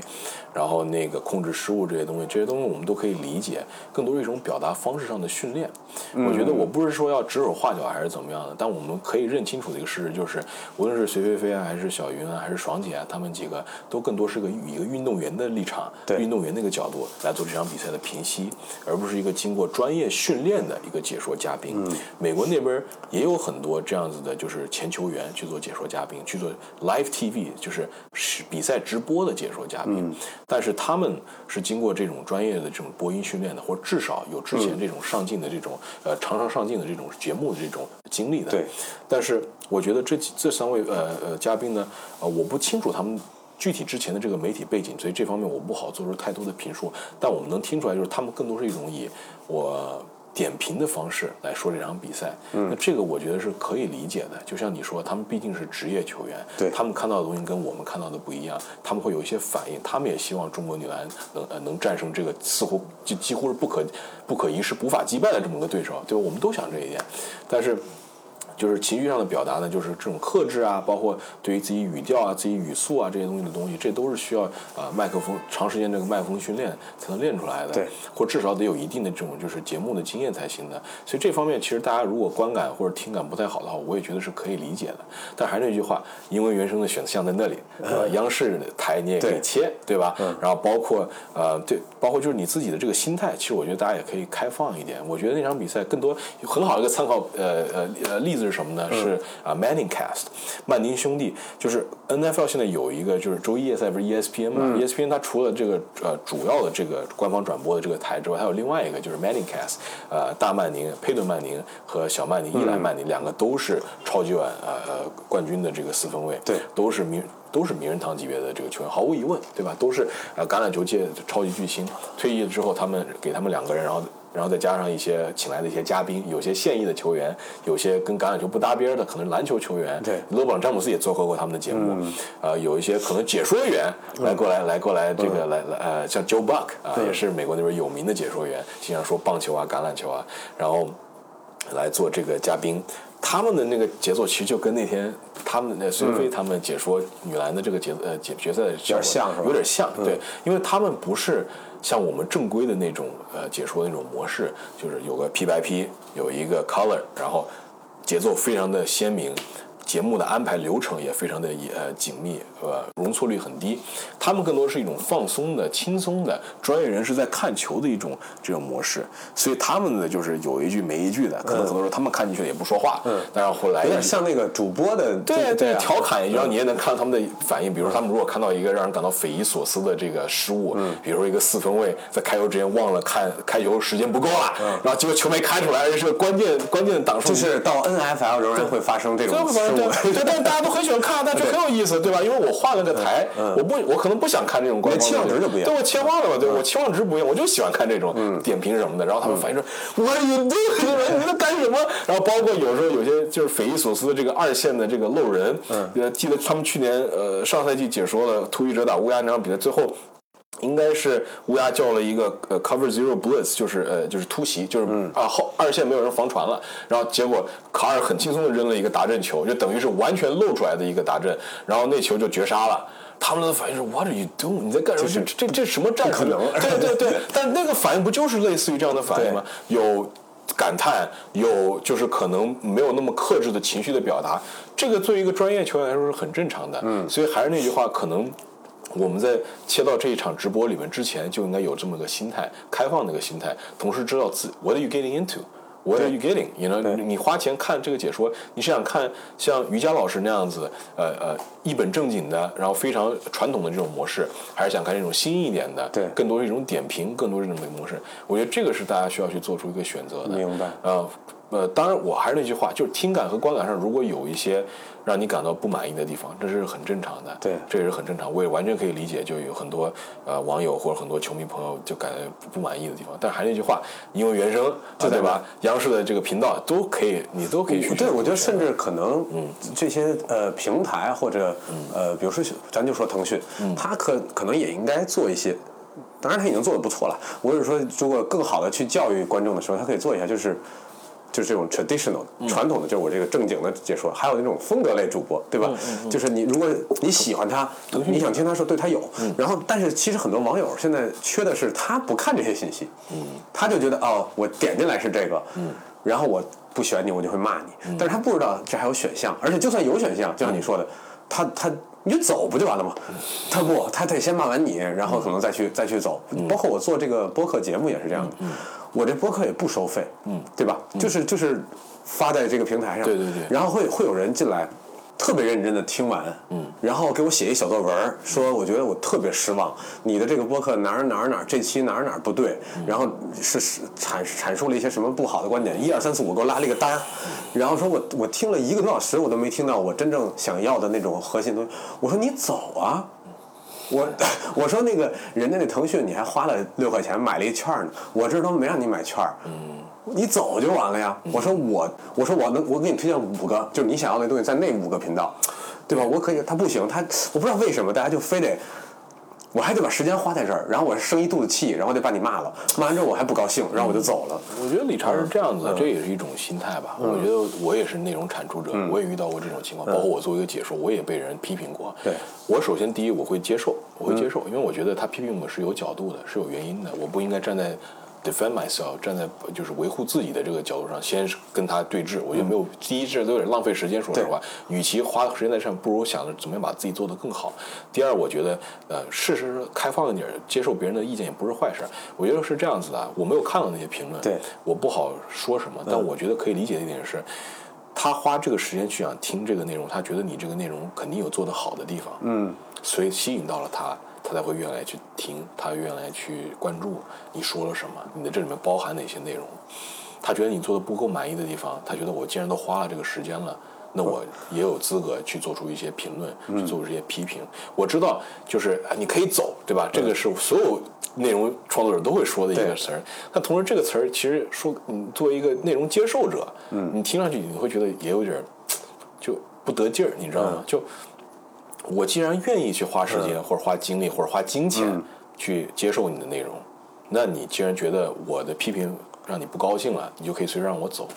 然后那个控制失误这些东西，这些东西我们都可以理解，更多是一种表达方式上的训练。我觉得我不是说要指手画脚还是怎么样的，但我们可以认清楚的一个事实就是，无论是隋飞飞啊，还是小云啊，还是爽姐啊，他们几个都更多是个以一个运动员的立场，运动员那个角度来做这场比赛的评析，而不是一个经过专业训练的一个解说嘉宾。美国。那边也有很多这样子的，就是前球员去做解说嘉宾，去做 live TV，就是是比赛直播的解说嘉宾。但是他们是经过这种专业的这种播音训练的，或者至少有之前这种上镜的这种呃常常上镜的这种节目的这种经历的。对。但是我觉得这这三位呃呃嘉宾呢，呃我不清楚他们具体之前的这个媒体背景，所以这方面我不好做出太多的评述。但我们能听出来，就是他们更多是一种以我。点评的方式来说这场比赛，那这个我觉得是可以理解的。就像你说，他们毕竟是职业球员，对他们看到的东西跟我们看到的不一样，他们会有一些反应。他们也希望中国女篮能呃能战胜这个似乎就几乎是不可不可一世、无法击败的这么个对手，对吧？我们都想这一点，但是。就是情绪上的表达呢，就是这种克制啊，包括对于自己语调啊、自己语速啊这些东西的东西，这都是需要啊、麦克风长时间这个麦克风训练才能练出来的。对，或至少得有一定的这种就是节目的经验才行的。所以这方面其实大家如果观感或者听感不太好的话，我也觉得是可以理解的。但还是那句话，英文原声的选项在那里，对吧？央视的台你也可以切，对吧？然后包括呃，对，包括就是你自己的这个心态，其实我觉得大家也可以开放一点。我觉得那场比赛更多很好的一个参考呃呃呃例子是什么呢？是啊、Manning Cast，曼宁兄弟，就是 NFL 现在有一个就是周一夜赛不是 ESPN 嘛、e s p n 它除了这个呃主要的这个官方转播的这个台之外，还有另外一个就是 Manning Cast，呃大曼宁、佩顿曼宁和小曼宁、伊莱曼宁两个都是超级碗呃呃冠军的这个四分卫，对都是名都是名人堂级别的这个球员，毫无疑问，对吧？都是呃橄榄球界的超级巨星。退役了之后，他们给他们两个人，然后然后再加上一些请来的一些嘉宾，有些现役的球员，有些跟橄榄球不搭边的，可能是篮球球员。对勒布朗詹姆斯也做客过他们的节目。呃，有一些可能解说员来过来来过来这个来来呃，像 Joe Buck 啊，也是美国那边有名的解说员，经常说棒球啊、橄榄球啊，然后。来做这个嘉宾。他们的那个节奏其实就跟那天他们的孙飞他们解说女篮的这个节呃决决赛的效果像有点像，对，因为他们不是像我们正规的那种呃解说那种模式，就是有个 P 白 P，有一个 color，然后节奏非常的鲜明。节目的安排流程也非常的呃紧密，呃，容错率很低。他们更多是一种放松的、轻松的专业人士在看球的一种这种模式，所以他们呢就是有一句没一句的，可能很多时候他们看进去也不说话，嗯，但是后来有点像那个主播的对对啊调侃一句，然后你也能看到他们的反应。比如说，他们如果看到一个让人感到匪夷所思的这个失误，嗯。比如说一个四分卫在开球之前忘了看开球时间不够了，嗯。然后结果球没开出来，而且是关键关键的挡数，就是到 NFL 仍然会发生这对种对对，但是大家都很喜欢看，但就很有意思，对吧？因为我换了个台，我不，我可能不想看这种官方期望值就不一样对我切换了嘛，对我期望值不一样，我就喜欢看这种点评什么的。然后他们反应说：“我有你这你在干什么？”然后包括有时候有些就是匪夷所思的这个二线的这个漏人，呃，记得他们去年呃上赛季解说了突袭者打乌鸦那场比赛，最后。应该是乌鸦叫了一个呃 cover zero blitz，就是呃就是突袭，就是、啊后二线没有人防传了，然后结果卡尔很轻松的扔了一个达阵球，就等于是完全露出来的一个达阵，然后那球就绝杀了。他们的反应是 What are you doing？你在干什么？这这这什么战术？可能对对对，但那个反应不就是类似于这样的反应吗？有感叹，有就是可能没有那么克制的情绪的表达，这个作为一个专业球员来说是很正常的。嗯，所以还是那句话，可能。我们在切到这一场直播里面之前，就应该有这么个心态，开放的一个心态，同时知道自 What are you getting into？What are you getting？你呢？你花钱看这个解说，你是想看像瑜伽老师那样子，呃呃，一本正经的，然后非常传统的这种模式，还是想看这种新一点的，对更多是一种点评，更多是这么一个模式？我觉得这个是大家需要去做出一个选择的。明白呃呃，当然我还是那句话，就是听感和观感上，如果有一些让你感到不满意的地方，这是很正常的。对这也是很正常，我也完全可以理解，就有很多呃网友或者很多球迷朋友就感觉不满意的地方。但还是那句话，因为原声，啊对吧？央视的这个频道都可以，你都可以去。对，我觉得甚至可能，嗯这些呃平台或者呃，比如说咱就说腾讯，它可可能也应该做一些，当然它已经做的不错了。我是说，如果更好的去教育观众的时候，他可以做一下，就是。就是这种 traditional 传统的，就是我这个正经的解说，还有那种风格类主播，对吧？就是你如果你喜欢他，你想听他说，对他有。然后，但是其实很多网友现在缺的是他不看这些信息，他就觉得哦，我点进来是这个，然后我不选你，我就会骂你。但是他不知道这还有选项，而且就算有选项，就像你说的，他他你就走不就完了吗？他不，他得先骂完你，然后可能再去再去走。包括我做这个播客节目也是这样的，我这播客也不收费，嗯，对吧？就是就是发在这个平台上，对对对然后会会有人进来。特别认真的听完，嗯，然后给我写一小作文，说我觉得我特别失望，你的这个播客哪儿哪儿哪儿这期哪儿哪儿不对，然后是是阐阐述了一些什么不好的观点，一二三四五给我拉了一个单儿，然后说我我听了一个多小时，我都没听到我真正想要的那种核心东西，我说你走啊，我 我说那个人家那腾讯你还花了六块钱买了一券呢，我这都没让你买券儿，你走就完了呀。我说我我说我能我给你推荐五个，就是你想要的东西在那五个频道，对吧？我可以，他不行，他我不知道为什么大家就非得。我还得把时间花在这儿，然后我生一肚子气，然后得把你骂了，骂完之后我还不高兴，然后我就走了。我觉得理查是这样子这也是一种心态吧。我觉得我也是内容产出者，我也遇到过这种情况，包括我作为一个解说，我也被人批评过。嗯对我首先第一我会接受，我会接受，因为我觉得他批评我是有角度的，是有原因的，我不应该站在。Defend myself，站在就是维护自己的这个角度上，先是跟他对峙。我觉得没有，第一这都有点浪费时间。说实话，与其花时间在上，不如想着怎么样把自己做得更好。第二，我觉得呃，事实开放一点，接受别人的意见也不是坏事。我觉得是这样子的，我没有看到那些评论，对我不好说什么，但我觉得可以理解的一点是。他花这个时间去想听这个内容，他觉得你这个内容肯定有做得好的地方，嗯，所以吸引到了他，他才会愿来去听，他愿来去关注你说了什么，你的这里面包含哪些内容。他觉得你做的不够满意的地方，他觉得我既然都花了这个时间了，那我也有资格去做出一些评论，去做出一些批评。我知道，就是啊你可以走，对吧？这个是所有内容创作者都会说的一个词儿。但同时，这个词儿其实说，你作为一个内容接受者，嗯，你听上去你会觉得也有点儿就不得劲儿，你知道吗？就我既然愿意去花时间，或者花精力，或者花金钱去接受你的内容，那你既然觉得我的批评让你不高兴了，你就可以随时让我走。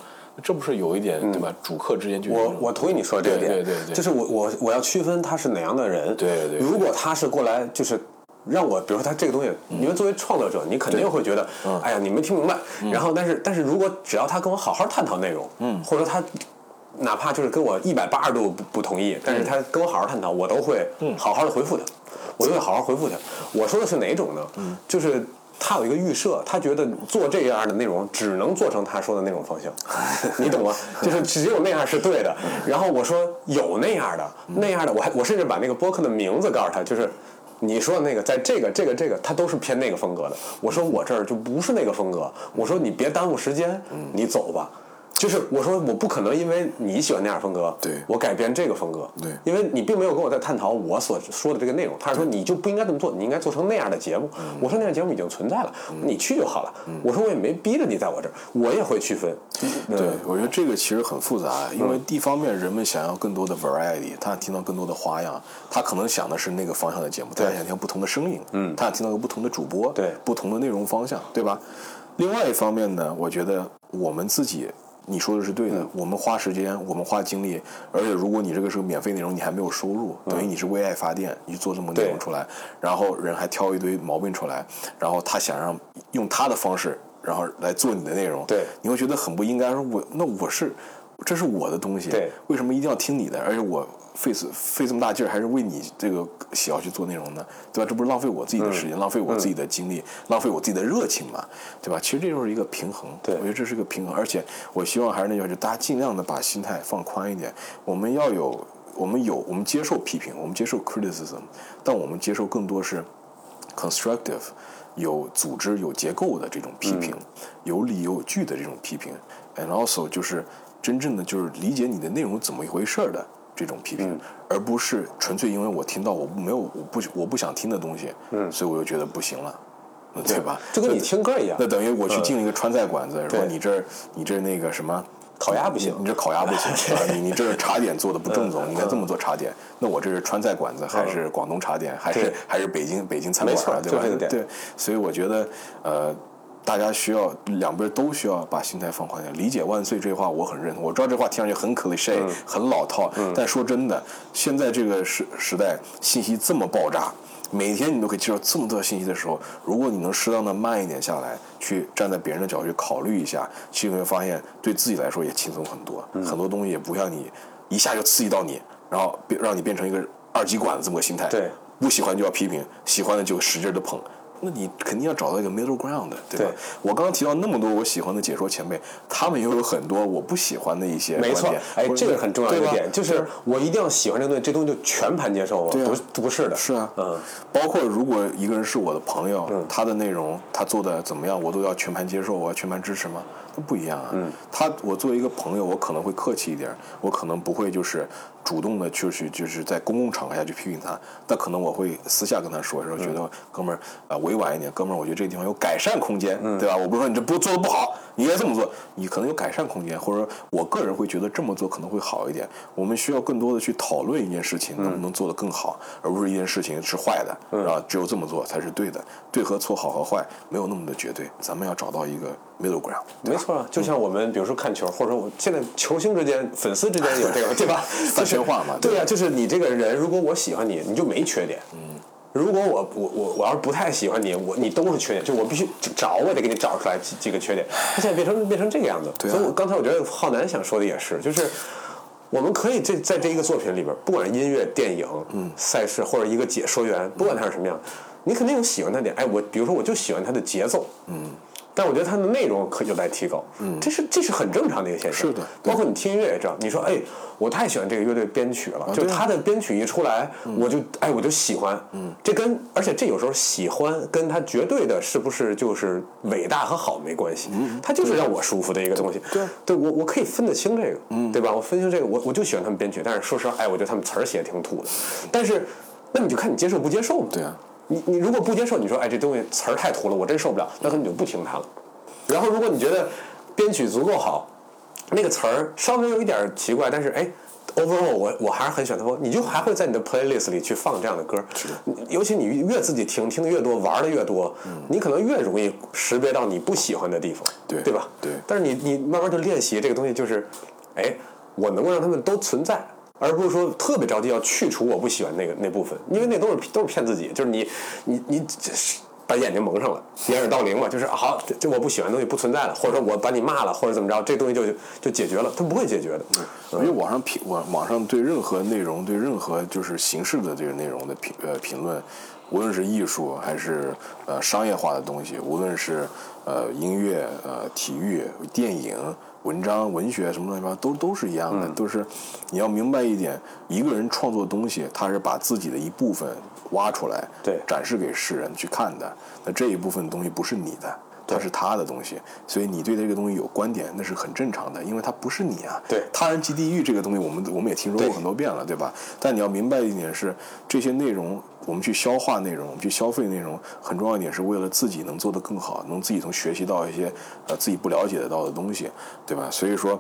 这不是有一点、对吧？主客之间就我我同意你说的这个点，对对对对就是我我我要区分他是哪样的人。对对对如果他是过来就是。让我，比如说他这个东西，你们作为创作者，你肯定会觉得，哎呀，你没听明白。然后，但是但是如果只要他跟我好好探讨内容，嗯，或者他哪怕就是跟我一百八十度不不同意，但是他跟我好好探讨，我都会好好的回复他，我都会好好回复他。我说的是哪种呢？就是他有一个预设，他觉得做这样的内容只能做成他说的那种方向，你懂吗？就是只有那样是对的。然后我说有那样的，那样的，我还我甚至把那个播客的名字告诉他，就是。你说的那个，在这个、这个、这个，他都是偏那个风格的。我说我这儿就不是那个风格。我说你别耽误时间，你走吧。就是我说我不可能因为你喜欢那样风格，对我改变这个风格，对因为你并没有跟我在探讨我所说的这个内容。他是说你就不应该这么做，你应该做成那样的节目。我说那样节目已经存在了，你去就好了。我说我也没逼着你在我这儿，我也会区分。对，我觉得这个其实很复杂，因为一方面人们想要更多的 variety，他想听到更多的花样，他可能想的是那个方向的节目，他想听不同的声音，嗯，他想听到个不同的主播，对不同的内容方向，对吧？另外一方面呢，我觉得我们自己。你说的是对的，我们花时间，我们花精力，而且如果你这个是个免费内容，你还没有收入，等于你是为爱发电，你做这么内容出来，然后人还挑一堆毛病出来，然后他想让用他的方式，然后来做你的内容，对你会觉得很不应该。说我那我是，这是我的东西，对为什么一定要听你的？而且我费死费这么大劲儿，还是为你这个喜好去做内容呢？对吧？这不是浪费我自己的时间，浪费我自己的精力，浪费我自己的热情嘛？对吧？其实这就是一个平衡，对我觉得这是个平衡。而且我希望还是那句话，就大家尽量的把心态放宽一点。我们要有，我们有，我们接受批评，我们接受 criticism，但我们接受更多是 constructive。有组织、有结构的这种批评，有理有据的这种批评，and also 就是真正的就是理解你的内容怎么一回事儿的这种批评，而不是纯粹因为我听到我没有我不我不想听的东西，嗯，所以我就觉得不行了，对吧？就跟你听歌一样。那，等于我去进了一个川菜馆子，说对你这儿你这那个什么。烤鸭不行。你这烤鸭不行，啊你你这茶点做的不正宗，你应该这么做茶点。那我这是川菜馆子，还是广东茶点，还是还是北京北京餐馆啊，对吧？对，所以我觉得呃。大家需要两边都需要把心态放宽点，理解万岁这话我很认同。我知道这话听上去很 cliche，、很老套，但说真的，现在这个时时代信息这么爆炸，每天你都可以接受这么多信息的时候，如果你能适当的慢一点下来，去站在别人的角度去考虑一下，其实你会发现对自己来说也轻松很多，很多东西也不像你一下就刺激到你，然后变让你变成一个二极管的这么个心态。对，不喜欢就要批评，喜欢的就使劲的捧。那你肯定要找到一个 middle ground，对吧？对我刚刚提到那么多我喜欢的解说前辈，他们也有很多我不喜欢的一些观点。没错，哎，这个很重要的一个点，就是我一定要喜欢这个东西，这东西就全盘接受吗？对啊不，不是的，是啊，嗯，包括如果一个人是我的朋友，他的内容他做的怎么样，我都要全盘接受，我要全盘支持吗？那不一样啊。嗯，他我作为一个朋友，我可能会客气一点，我可能不会就是主动的去去就是在公共场合下去批评他，那可能我会私下跟他说说，觉得哥们儿啊、委婉一点，哥们儿，我觉得这个地方有改善空间，对吧？我不是说你这不做的不好，你应该这么做，你可能有改善空间，或者说我个人会觉得这么做可能会好一点。我们需要更多的去讨论一件事情能不能做得更好，而不是一件事情是坏的，啊，只有这么做才是对的，对和错，好和坏没有那么的绝对，咱们要找到一个 middle ground。没错啊，就像我们比如说看球，或者说我现在球星之间、粉丝之间有这个，对吧？嘛对呀、就是你这个人，如果我喜欢你，你就没缺点。嗯。如果我我我我要是不太喜欢你，我你都是缺点，就我必须找，我得给你找出来几几个缺点。他现在变成变成这个样子，对啊所以我刚才我觉得浩南想说的也是，就是我们可以这在这一个作品里边，不管是音乐、电影、嗯、赛事或者一个解说员，不管他是什么样，你肯定有喜欢他的点。哎，我比如说我就喜欢他的节奏，嗯。但我觉得它的内容可有待提高，嗯，这是这是很正常的一个现象。是的包括你听音乐也这样，你说哎，我太喜欢这个乐队编曲了，就他的编曲一出来，我就哎我就喜欢，嗯，这跟而且这有时候喜欢跟他绝对的是不是就是伟大和好没关系，嗯，他就是让我舒服的一个东西，对对我我可以分得清这个，嗯，对吧？我分清这个，我我就喜欢他们编曲，但是说实话，哎，我觉得他们词儿写的挺土的，但是那你就看你接受不接受嘛，对啊。你你如果不接受，你说哎这东西词儿太土了，我真受不了，那可能你就不听它了。然后如果你觉得编曲足够好，那个词儿稍微有一点儿奇怪，但是哎，overall 我我还是很喜欢它，你就还会在你的 playlist 里去放这样的歌。是的，尤其你越自己听听的越多，玩的越多，你可能越容易识别到你不喜欢的地方，对对吧？对但是你你慢慢就练习这个东西，就是，哎，我能够让他们都存在。而不是说特别着急要去除我不喜欢那个那部分，因为那都是都是骗自己，就是你你你这是把眼睛蒙上了，掩耳盗铃嘛，就是好，这我不喜欢的东西不存在了，或者说我把你骂了，或者怎么着，这东西就就解决了，它不会解决的。我觉得网上评网网上对任何内容，对任何就是形式的这个内容的评呃评论，无论是艺术还是呃商业化的东西，无论是呃音乐呃体育电影。文章、文学什么乱七八糟都都是一样的，都是你要明白一点，一个人创作东西，他是把自己的一部分挖出来，对展示给世人去看的。那这一部分东西不是你的，它是他的东西，所以你对这个东西有观点，那是很正常的，因为它不是你啊。对他人即地狱这个东西，我们我们也听说过很多遍了，对吧？但你要明白一点是，这些内容我们去消化内容，我们去消费内容，很重要一点是为了自己能做得更好，能自己从学习到一些呃自己不了解得到的东西，对吧？所以说。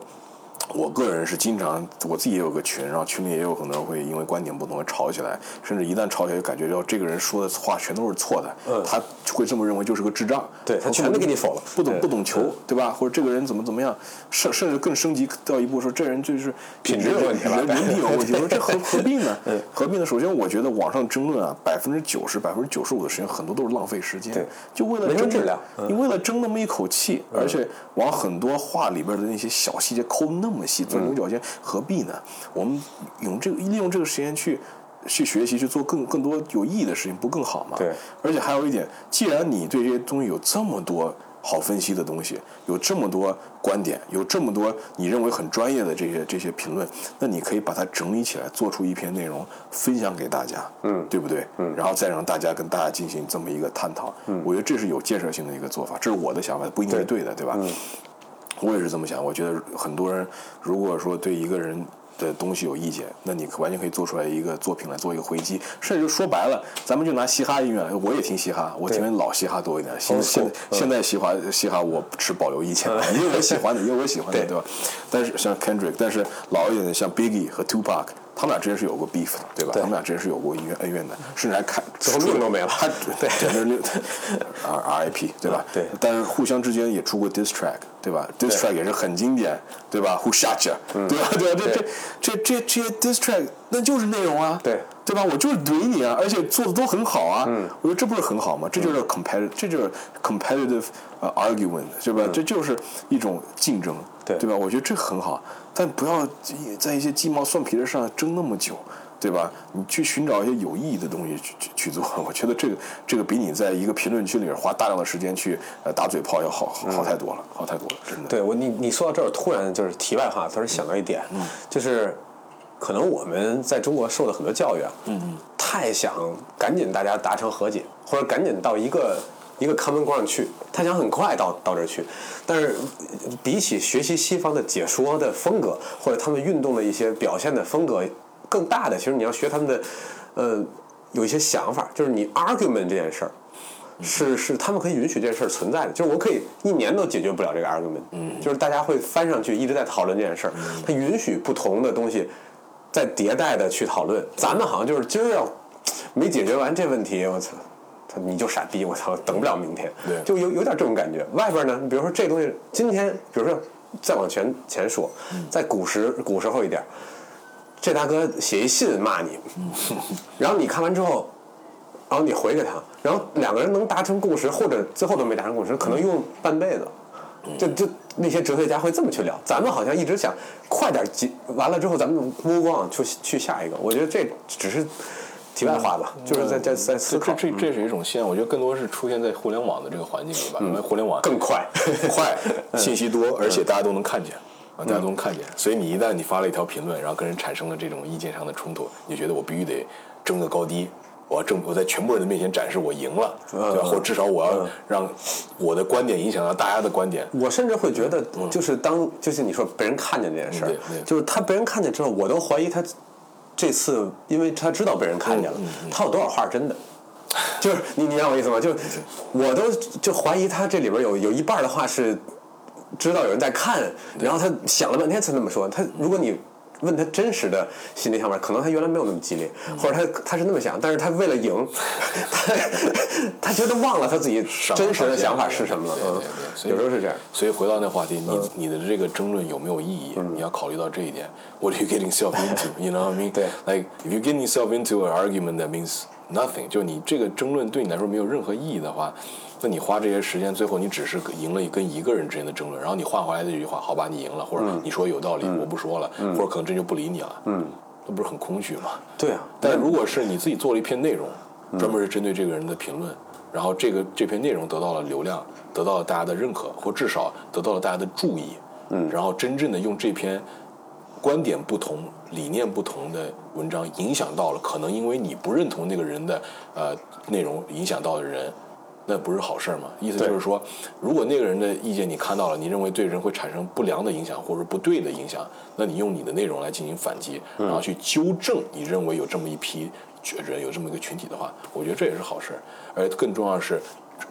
我个人是经常，我自己也有个群，然后群里也有可能会因为观点不同而吵起来，甚至一旦吵起来，就感觉到这个人说的话全都是错的，嗯他会这么认为就是个智障，对他全都给你否了不懂不懂球，对吧？或者这个人怎么怎么样，甚甚至更升级到一步说这人就是品质有问题了人人品有问题。我说这何何必呢？何必呢？首先，我觉得网上争论啊，百分之九十、百分之九十五的时间，很多都是浪费时间对，就为了争质量嗯你为了争那么一口气，而且往很多话里边的那些小细节抠那么细，钻牛角尖，何必呢？我们用这个利用这个时间去。去学习，去做更更多有意义的事情，不更好吗？对。而且还有一点，既然你对这些东西有这么多好分析的东西，有这么多观点，有这么多你认为很专业的这些这些评论，那你可以把它整理起来，做出一篇内容分享给大家，嗯，对不对？嗯，然后再让大家跟大家进行这么一个探讨，嗯，我觉得这是有建设性的一个做法，这是我的想法，不一定是对的，对吧？嗯，我也是这么想，我觉得很多人如果说对一个人。的东西有意见，那你完全可以做出来一个作品来做一个回击，甚至说白了，咱们就拿嘻哈音乐来，我也听嘻哈，我听老嘻哈多一点，现现现在嘻哈嘻哈我持保留意见，因为我喜欢的，因为我喜欢的，对 对吧？但是像 Kendrick，但是老一点的像 Biggie 和 Tupac，他们俩之间是有过 beef 的，对吧？他们俩之间是有过恩怨恩怨的，甚至还看最后命都没了还 对，对，那 R RIP 对吧？对但是互相之间也出过 diss track，对吧？diss track 也是很经典，对吧？Who shot you？对吧？对吧？这这这这这些 diss track 那就是内容啊，对对吧？我就是怼你啊，而且做的都很好啊，我觉得这不是很好吗？这就是 competitive，这就是 competitive 呃 argument，对吧？这就是一种竞争，对对吧？我觉得这很好，但不要在一些鸡毛蒜皮的事上争那么久。对吧？你去寻找一些有意义的东西去去去做，我觉得这个这个比你在一个评论区里面花大量的时间去呃打嘴炮要好好好太多了，好太多了，真的。对我，你你说到这儿，突然就是题外话，突然想到一点，就是可能我们在中国受的很多教育啊，嗯太想赶紧大家达成和解，或者赶紧到一个一个 common ground 去，他想很快到到这儿去，但是比起学习西方的解说的风格，或者他们运动的一些表现的风格。更大的，其实你要学他们的，呃，有一些想法，就是你 argument 这件事儿。是是，他们可以允许这件事儿存在的，就是我可以一年都解决不了这个 argument，就是大家会翻上去一直在讨论这件事儿，它允许不同的东西在迭代的去讨论。咱们好像就是今儿要没解决完这问题，我操，他你就傻逼，我操，等不了明天，就有有点这种感觉。外边呢，比如说这东西，今天比如说再往前前说，在古时古时候一点，这大哥写一信骂你，然后你看完之后。然后你回给他，然后两个人能达成共识，或者最后都没达成共识，可能用半辈子。就就那些哲学家会这么去聊，咱们好像一直想快点结，完了之后咱们 move on 去去下一个。我觉得这只是题外话吧，就是在在在思考。这这这是一种现象，我觉得更多是出现在互联网的这个环境里吧，因为互联网更快。快，信息多，而且大家都能看见。啊，大家都能看见，所以你一旦你发了一条评论，然后跟人产生了这种意见上的冲突，你觉得我必须得争个高低，我要争，我在全部人的面前展示我赢了，对吧？或至少我要让我的观点影响到大家的观点。我甚至会觉得，就是当就是你说被人看见这件事儿就是他被人看见之后，我都怀疑他这次，因为他知道被人看见了，他有多少话是真的。就是你你让我意思吗？就我都就怀疑他这里边有有一半的话是知道有人在看，然后他想了半天才那么说。他如果你问他真实的心理想法，可能他原来没有那么激烈，或者他他是那么想，但是他为了赢，他他觉得忘了他自己真实的想法是什么了。对对嗯对，有时候是这样。所以回到那话题，你你的这个争论有没有意义？你要考虑到这一点。What are you getting yourself into? You know what I mean? 对 Like if you get yourself into an argument that means nothing，就你这个争论对你来说没有任何意义的话，那你花这些时间，最后你只是赢了跟一个人之间的争论，然后你换回来的这句话，好吧，你赢了，或者你说有道理，我不说了，或者可能真就不理你了，嗯，那不是很空虚吗？对啊，但如果是你自己做了一篇内容，专门是针对这个人的评论，然后这个这篇内容得到了流量，得到了大家的认可，或至少得到了大家的注意，嗯，然后真正的用这篇观点不同、理念不同的文章影响到了可能因为你不认同那个人的呃内容影响到的人。那不是好事儿吗？意思就是说，如果那个人的意见你看到了，你认为对人会产生不良的影响或者不对的影响，那你用你的内容来进行反击，然后去纠正你认为有这么一批人有这么一个群体的话，我觉得这也是好事儿。而更重要的是，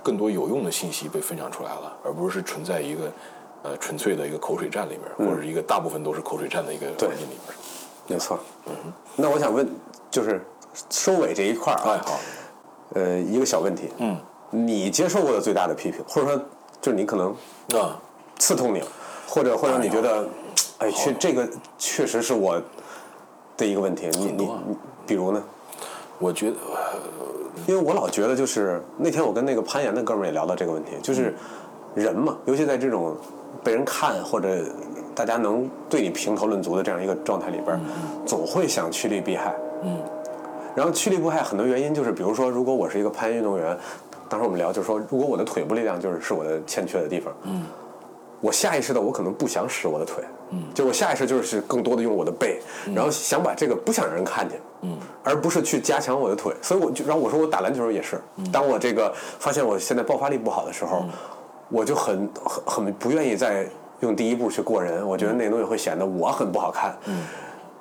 更多有用的信息被分享出来了，而不是存在一个呃纯粹的一个口水战里边，或者是一个大部分都是口水战的一个环境里面。没错。嗯，那我想问，就是收尾这一块儿啊，哎，好，呃，一个小问题，嗯，你接受过的最大的批评，或者说就是你可能啊，刺痛你了，或者或者你觉得，哎，确这个确实是我的一个问题，你你比如呢？我觉得因为我老觉得就是那天我跟那个攀岩的哥们儿也聊到这个问题，就是人嘛，尤其在这种被人看或者大家能对你评头论足的这样一个状态里边儿，总会想趋利避害。嗯。然后趋利避害很多原因就是，比如说，如果我是一个攀岩运动员，当时我们聊就是说，如果我的腿部力量就是是我的欠缺的地方，嗯，我下意识的我可能不想使我的腿，嗯，就我下意识就是更多的用我的背，然后想把这个不想让人看见，嗯，而不是去加强我的腿。所以我就然后我说我打篮球也是，当我这个发现我现在爆发力不好的时候，我就很很很不愿意再用第一步去过人，我觉得那个东西会显得我很不好看，嗯，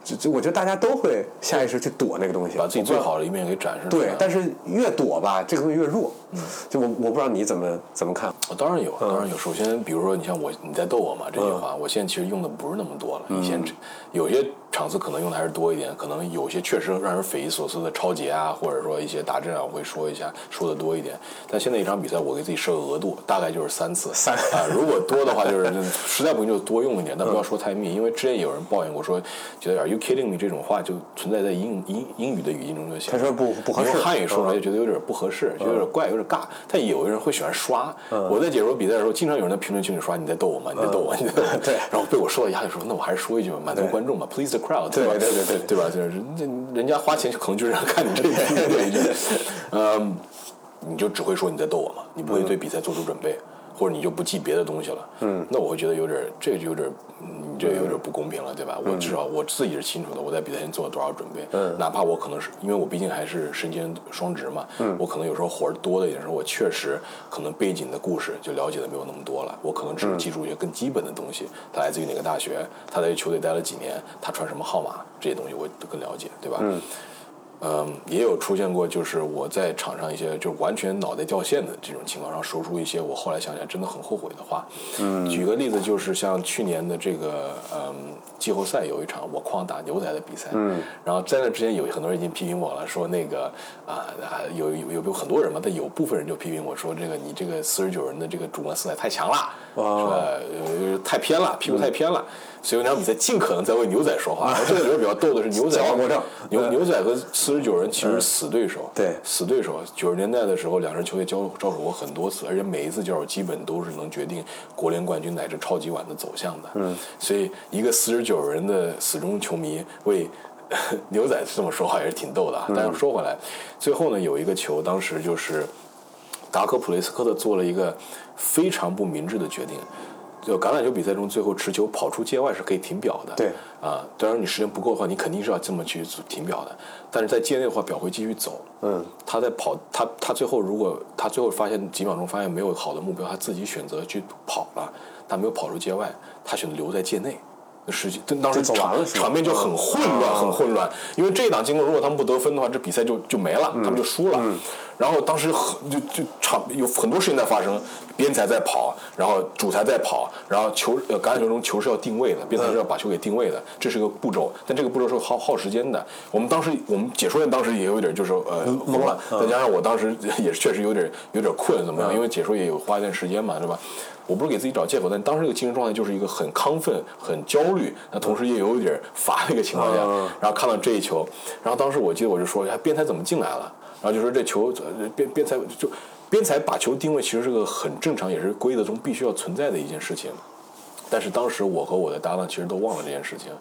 就就我觉得大家都会下意识去躲那个东西，把自己最好的一面给展示出来。对，但是越躲吧，这个东西越弱。就我我不知道你怎么怎么看。当然有，当然有。首先，比如说，你像我，你在逗我嘛这句话，我现在其实用的不是那么多了。以前有些场次可能用的还是多一点，可能有些确实让人匪夷所思的超节啊，或者说一些打阵啊，我会说一下，说的多一点。但现在一场比赛，我给自己设个额度，大概就是三次。三啊，如果多的话，就是 实在不行就多用一点，但不要说太密，因为之前有人抱怨过说，觉得 “Are you kidding me” 这种话就存在在英英英语的语境中就行。他说不不合适用汉语说出来就觉得有点不合适，就有点怪，有点尬。但有的人会喜欢刷。我在解说比赛的时候，经常有人在评论区里刷：“你在逗我吗？你在逗我？你在逗我？” 对然后被我说到压力，说：“那我还是说一句吧，满足观众嘛，please the crowd，对吧？对对对对对吧？就是人人家花钱可能就是要看你这一这一句，嗯，你就只会说你在逗我嘛，你不会对比赛做出准备。或者你就不记别的东西了，嗯，那我会觉得有点儿，这就有点，嗯你这有点不公平了，对吧？我至少我自己是清楚的，我在比赛前做了多少准备，嗯，哪怕我可能是因为我毕竟还是身兼双职嘛，嗯，我可能有时候活儿多的一点时候，我确实可能背景的故事就了解的没有那么多了，我可能只是记住一些更基本的东西，他来自于哪个大学，他在球队待了几年，他穿什么号码，这些东西我都更了解，对吧？嗯。嗯，也有出现过，就是我在场上一些就完全脑袋掉线的这种情况，然后说出一些我后来想起来真的很后悔的话。嗯，举个例子，就是像去年的这个嗯季后赛有一场我框打牛仔的比赛，嗯，然后在那之前有很多人已经批评我了，说那个啊啊有有有有很多人嘛，但有部分人就批评我说这个你这个四十九人的这个主观色彩太强了，是吧？呃太偏了，屁股太偏了。所以那场比赛尽可能在为牛仔说话。这个里边比较逗的是牛仔，牛牛仔和四十九人其实是死对手，对，死对手。九十年代的时候，两支球队交交手过很多次，而且每一次交手基本都是能决定国联冠军乃至超级碗的走向的。嗯，所以一个四十九人的死忠球迷为 牛仔这么说话也是挺逗的。但是说回来，最后呢，有一个球，当时就是达科普雷斯科特做了一个非常不明智的决定。就橄榄球比赛中，最后持球跑出界外是可以停表的。对啊，当然你时间不够的话，你肯定是要这么去停表的。但是在界内的话，表会继续走。嗯，他在跑，他他最后如果他最后发现几秒钟发现没有好的目标，他自己选择去跑了，他没有跑出界外，他选择留在界内。实际当时场场面就很混乱，很混乱。因为这一档经过，如果他们不得分的话，这比赛就就没了，他们就输了。然后当时很就就场有很多事情在发生，边裁在跑，然后主裁在跑，然后球呃橄榄球中球是要定位的，边裁是要把球给定位的，这是个步骤。但这个步骤是耗耗时间的。我们当时我们解说员当时也有点就是呃懵了，再加上我当时也确实有点有点困，怎么样？因为解说也有花一段时间嘛，对吧？我不是给自己找借口，但当时这个精神状态就是一个很亢奋、很焦虑，那同时也有一点乏的一个情况下，然后看到这一球，然后当时我记得我就说，哎，边裁怎么进来了？然后就说这球边边裁就边裁把球定位，其实是个很正常，也是规则中必须要存在的一件事情。但是当时我和我的搭档其实都忘了这件事情，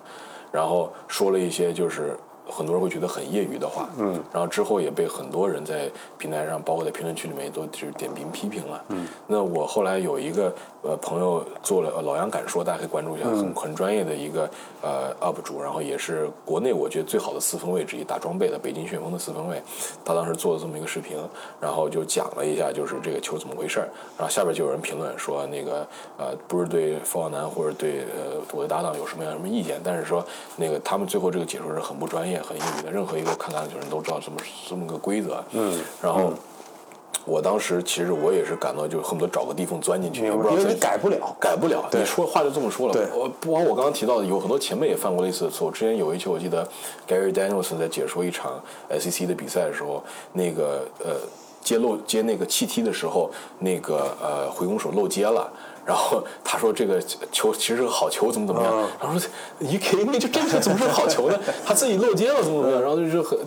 然后说了一些就是很多人会觉得很业余的话，嗯，然后之后也被很多人在平台上，包括在评论区里面也都就是点评批评了，嗯，那我后来有一个呃朋友做了老杨敢说，大家可以关注一下，很很专业的一个呃 UP 主，然后也是国内我觉得最好的四分卫之一，打装备的北京旋风的四分卫，他当时做了这么一个视频，然后就讲了一下就是这个球怎么回事儿，然后下边就有人评论说那个呃不是对冯小南或者对呃我的搭档有什么样什么意见，但是说那个他们最后这个解说是很不专业、很业余的，任何一个看橄榄球人都知道这么这么个规则，嗯，然后。我当时其实我也是感到，就恨不得找个地缝钻进去，也不知道因为你改不了，改不了。你说话就这么说了。对，我不光我刚刚提到的，有很多前辈也犯过类似的错误。之前有一期我记得 Gary Danielson 在解说一场 SEC 的比赛的时候，那个呃接漏接那个气踢的时候，那个呃回攻手漏接了。然后他说这个球其实是个好球，怎么怎么样？然后说你肯定就这个怎么是好球呢？他自己漏接了，怎么怎么样？然后就是很，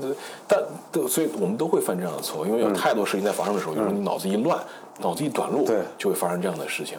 但所以我们都会犯这样的错，因为有太多事情在发生的时候，有时候你脑子一乱，脑子一短路，对，就会发生这样的事情。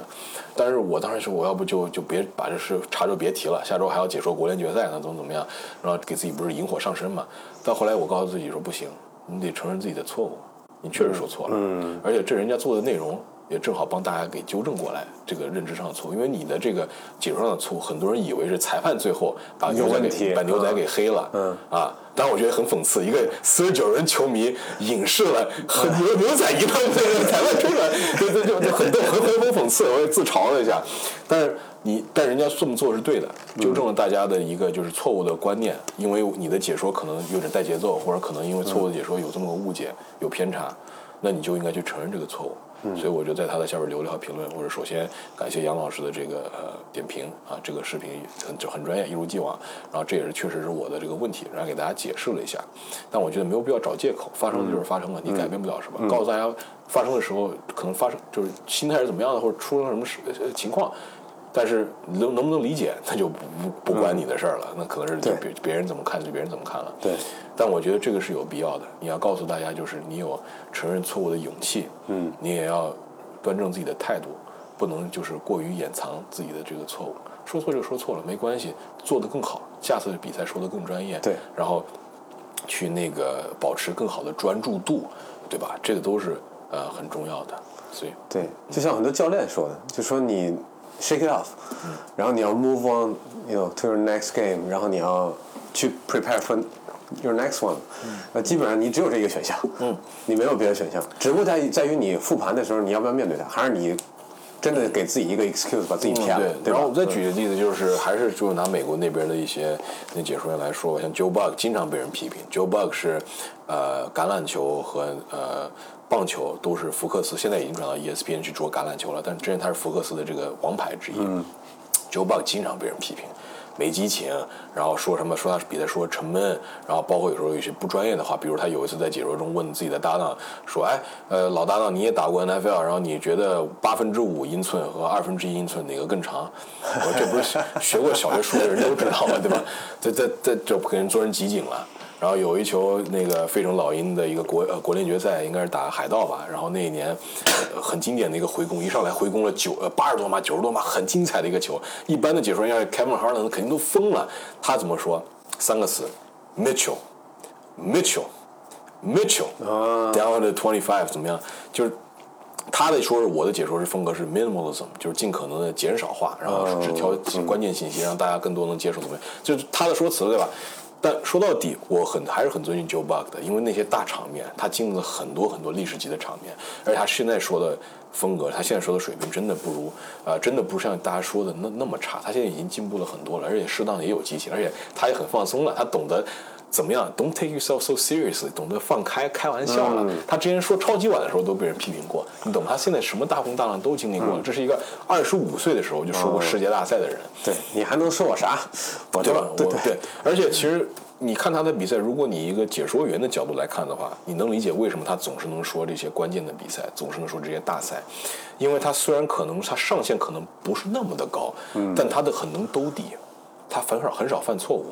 但是我当时说，我要不就就别把这事查就别提了，下周还要解说国联决赛呢，怎么怎么样？然后给自己不是引火上身嘛？但后来我告诉自己说不行，你得承认自己的错误，你确实说错了，嗯，而且这人家做的内容。也正好帮大家给纠正过来这个认知上的错误，因为你的这个解说上的错误，很多人以为是裁判最后把牛仔给把牛仔给黑了，嗯啊，但我觉得很讽刺，一个四十九人球迷影视了和牛牛仔一般的裁判出来，就就就很逗，很很讽刺，我也自嘲了一下。但是你但人家这么做是对的，纠正了大家的一个就是错误的观念，因为你的解说可能有点带节奏，或者可能因为错误的解说有这么个误解有偏差，那你就应该去承认这个错误。所以我就在他的下边留了条评论，或者首先感谢杨老师的这个呃点评啊，这个视频很就很专业，一如既往。然后这也是确实是我的这个问题，然后给大家解释了一下。但我觉得没有必要找借口，发生的就是发生了，你改变不了什么。告诉大家发生的时候可能发生就是心态是怎么样的，或者出了什么事情况。但是能能不能理解，那就不不不关你的事儿了，那可能是别别人怎么看就别人怎么看了。对。但我觉得这个是有必要的，你要告诉大家，就是你有承认错误的勇气，嗯，你也要端正自己的态度，不能就是过于掩藏自己的这个错误。说错就说错了，没关系，做得更好，下次比赛说得更专业。对。然后去那个保持更好的专注度，对吧？这个都是呃很重要的。所以对，就像很多教练说的，就说你 shake it off，、然后你要 move on，you know to your next game，然后你要去 prepare for your next one，那、基本上你只有这一个选项，嗯，你没有别的选项，只不过在于在于你复盘的时候你要不要面对它，还是你真的给自己一个 excuse 把自己骗了？然后我再举个例子，就是还是就拿美国那边的一些那解说员来说，像 Joe Buck 经常被人批评。Joe Buck 是呃橄榄球和呃棒球都是福克斯，现在已经转到 E ESPN 去做橄榄球了，但之前他是福克斯的这个王牌之一。Joe Buck 经常被人批评。没激情，然后说什么说他比赛说沉闷，然后包括有时候有些不专业的话，比如他有一次在解说中问自己的搭档说：“哎，呃，老搭档你也打过 NFL，然后你觉得八分之五英寸和二分之一英寸哪个更长？”我说：“这不是 学过小学数学的人都知道吗？对吧？这这这就给人做人集锦了。”然后有一球那个费城老鹰的一个国呃国联决赛，应该是打海盗吧。然后那一年、呃很经典的一个回攻，一上来回攻了九呃八十多码九十多码，很精彩的一个球。一般的解说员要是 Kevin Harlan 肯定都疯了。他怎么说？三个词：Mitchell，Mitchell，Mitchell，down to twenty five，怎么样？就是。他的说是我的解说是风格是 minimalism，就是尽可能的减少化，然后只挑关键信息，让大家更多能接受怎么样？就是他的说辞对吧？但说到底，我很还是很尊敬 Joe Buck 的，因为那些大场面，他经历了很多很多历史级的场面，而且他现在说的风格，他现在说的水平真的不如，呃，真的不像大家说的那那么差。他现在已经进步了很多了，而且适当的也有激情，而且他也很放松了，他懂得。怎么样？Don't take yourself so seriously，懂得放开开玩笑了。他之前说超级碗的时候都被人批评过，你懂吗？他现在什么大风大浪都经历过了。这是一个二十五岁的时候就说过世界大赛的人，对你还能说我啥？我对吧？对我对，而且其实你看他的比赛，如果你一个解说员的角度来看的话，你能理解为什么他总是能说这些关键的比赛，总是能说这些大赛，因为他虽然可能他上限可能不是那么的高，但他的很能兜底，他反少很少犯错误。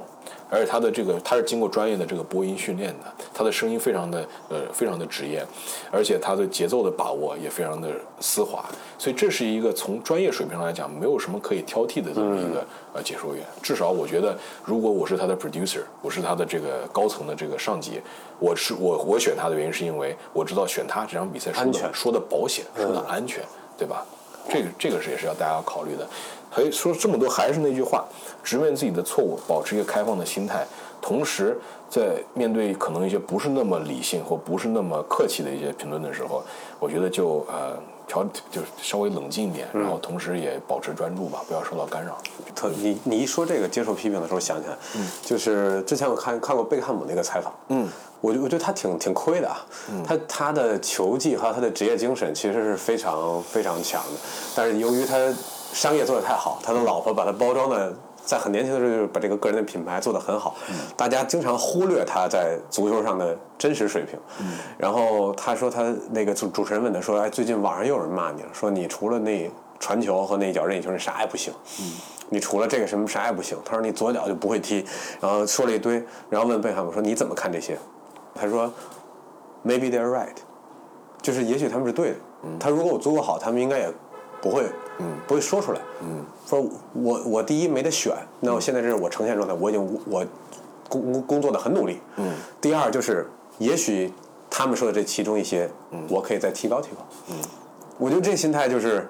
而且他的这个他是经过专业的这个播音训练的，他的声音非常的呃非常的职业，而且他的节奏的把握也非常的丝滑，所以这是一个从专业水平上来讲没有什么可以挑剔的这么一个呃解说员。至少我觉得，如果我是他的 producer，我是他的这个高层的这个上级，我是我我选他的原因是因为我知道选他这场比赛说的安全说的保险，说的安全，对吧？这个这个是也是要大家要考虑的。还说这么多，还是那句话，直面自己的错误，保持一个开放的心态，同时在面对可能一些不是那么理性或不是那么客气的一些评论的时候，我觉得就呃调就是稍微冷静一点，然后同时也保持专注吧，不要受到干扰。特你你一说这个接受批评的时候，想起来，就是之前我看看过贝克汉姆那个采访，嗯，我觉我觉得他挺挺亏的啊，他他的球技和他的职业精神其实是非常非常强的，但是由于他商业做得太好，他的老婆把他包装的。在很年轻的时候，就是把这个个人的品牌做得很好，大家经常忽略他在足球上的真实水平。然后他说，他那个主主持人问他说：“哎，最近网上又有人骂你了，说你除了那传球和那一脚任意球，你啥也不行。你除了这个什么啥也不行。”他说：“你左脚就不会踢。”然后说了一堆，然后问贝克汉姆说：“你怎么看这些？”他说：“Maybe they're right，就是也许他们是对的。他如果我足够好，他们应该也不会，不会说出来。嗯说我我第一没得选，那我现在这是我呈现状态，我已经我工工作的很努力。嗯第二就是也许他们说的这其中一些，嗯我可以再提高提高。嗯我觉得这心态就是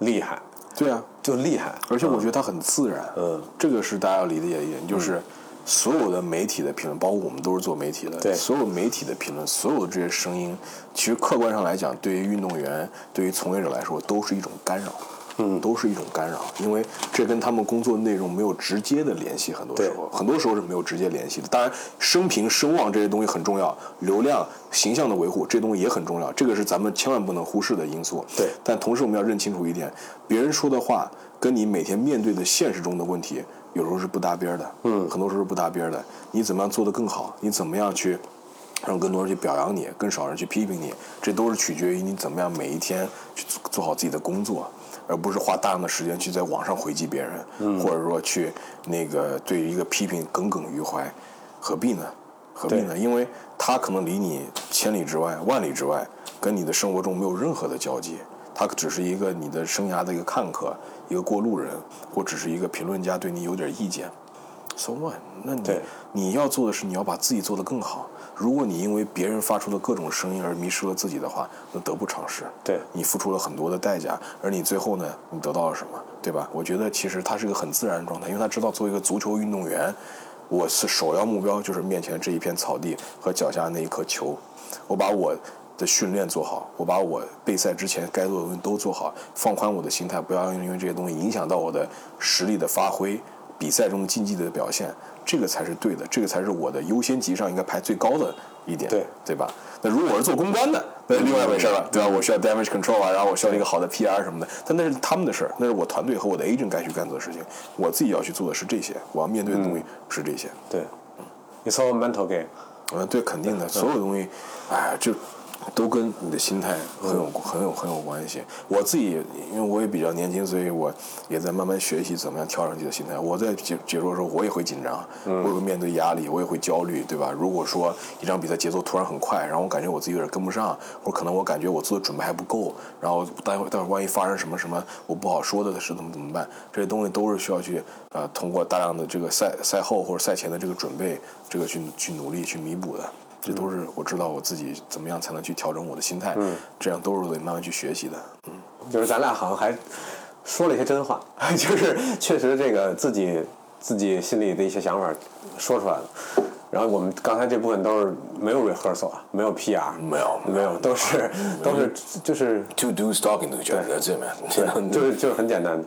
厉害，对啊，就厉害。而且我觉得他很自然，嗯，这个是大家要理解一点，就是所有的媒体的评论，包括我们都是做媒体的，对所有媒体的评论，所有的这些声音，其实客观上来讲，对于运动员，对于从业者来说，都是一种干扰。嗯，都是一种干扰，因为这跟他们工作内容没有直接的联系，很多时候，很多时候是没有直接联系的。当然，声评、声望这些东西很重要，流量、形象的维护这东西也很重要，这个是咱们千万不能忽视的因素。对但同时我们要认清楚一点，别人说的话跟你每天面对的现实中的问题，有时候是不搭边儿的。嗯，很多时候是不搭边儿的。你怎么样做得更好？你怎么样去让更多人去表扬你，更少人去批评你？这都是取决于你怎么样每一天去做做好自己的工作。而不是花大量的时间去在网上回击别人，或者说去那个对一个批评耿耿于怀，何必呢？何必呢？因为他可能离你千里之外、万里之外，跟你的生活中没有任何的交集，他只是一个你的生涯的一个看客，一个过路人，或只是一个评论家对你有点意见。，so what？那你你要做的是你要把自己做得更好。如果你因为别人发出的各种声音而迷失了自己的话，那得不偿失。对你付出了很多的代价，而你最后呢，你得到了什么，对吧？我觉得其实他是一个很自然的状态，因为他知道作为一个足球运动员，我是首要目标就是面前这一片草地和脚下那一颗球，我把我的训练做好，我把我备赛之前该做的东西都做好，放宽我的心态，不要因为这些东西影响到我的实力的发挥，比赛中竞技的表现，这个才是对的，这个才是我的优先级上应该排最高的一点，对对吧？那如果我是做公关的，那另外一回事了，对吧？我需要 damage control 啊，然后我需要一个好的 PR 什么的，但那是他们的事儿，那是我团队和我的 agent 该去干做的事情，我自己要去做的是这些，我要面对的东西是这些。对，It's all mental game。嗯，对，肯定的，所有东西，哎，就都跟你的心态很有很有很有关系。我自己因为我也比较年轻，所以我也在慢慢学习怎么样调整自己的心态。我在解解说的时候，我也会紧张，我也会面对压力，我也会焦虑，对吧？如果说一场比赛节奏突然很快，然后我感觉我自己有点跟不上，或者可能我感觉我做的准备还不够，然后待会待会儿万一发生什么什么我不好说的事，怎么怎么办？这些东西都是需要去呃通过大量的这个赛赛后或者赛前的这个准备，这个去去努力去弥补的。这都是我知道我自己怎么样才能去调整我的心态，这样都是得慢慢去学习的。嗯，就是咱俩好像还说了一些真话，就是确实这个自己自己心里的一些想法说出来了。然后我们刚才这部分都是没有 rehearsal 啊，没有 PR，没有没有，都是都是就是。Two dudes talking to each other, that's it, 对.就是就是很简单的。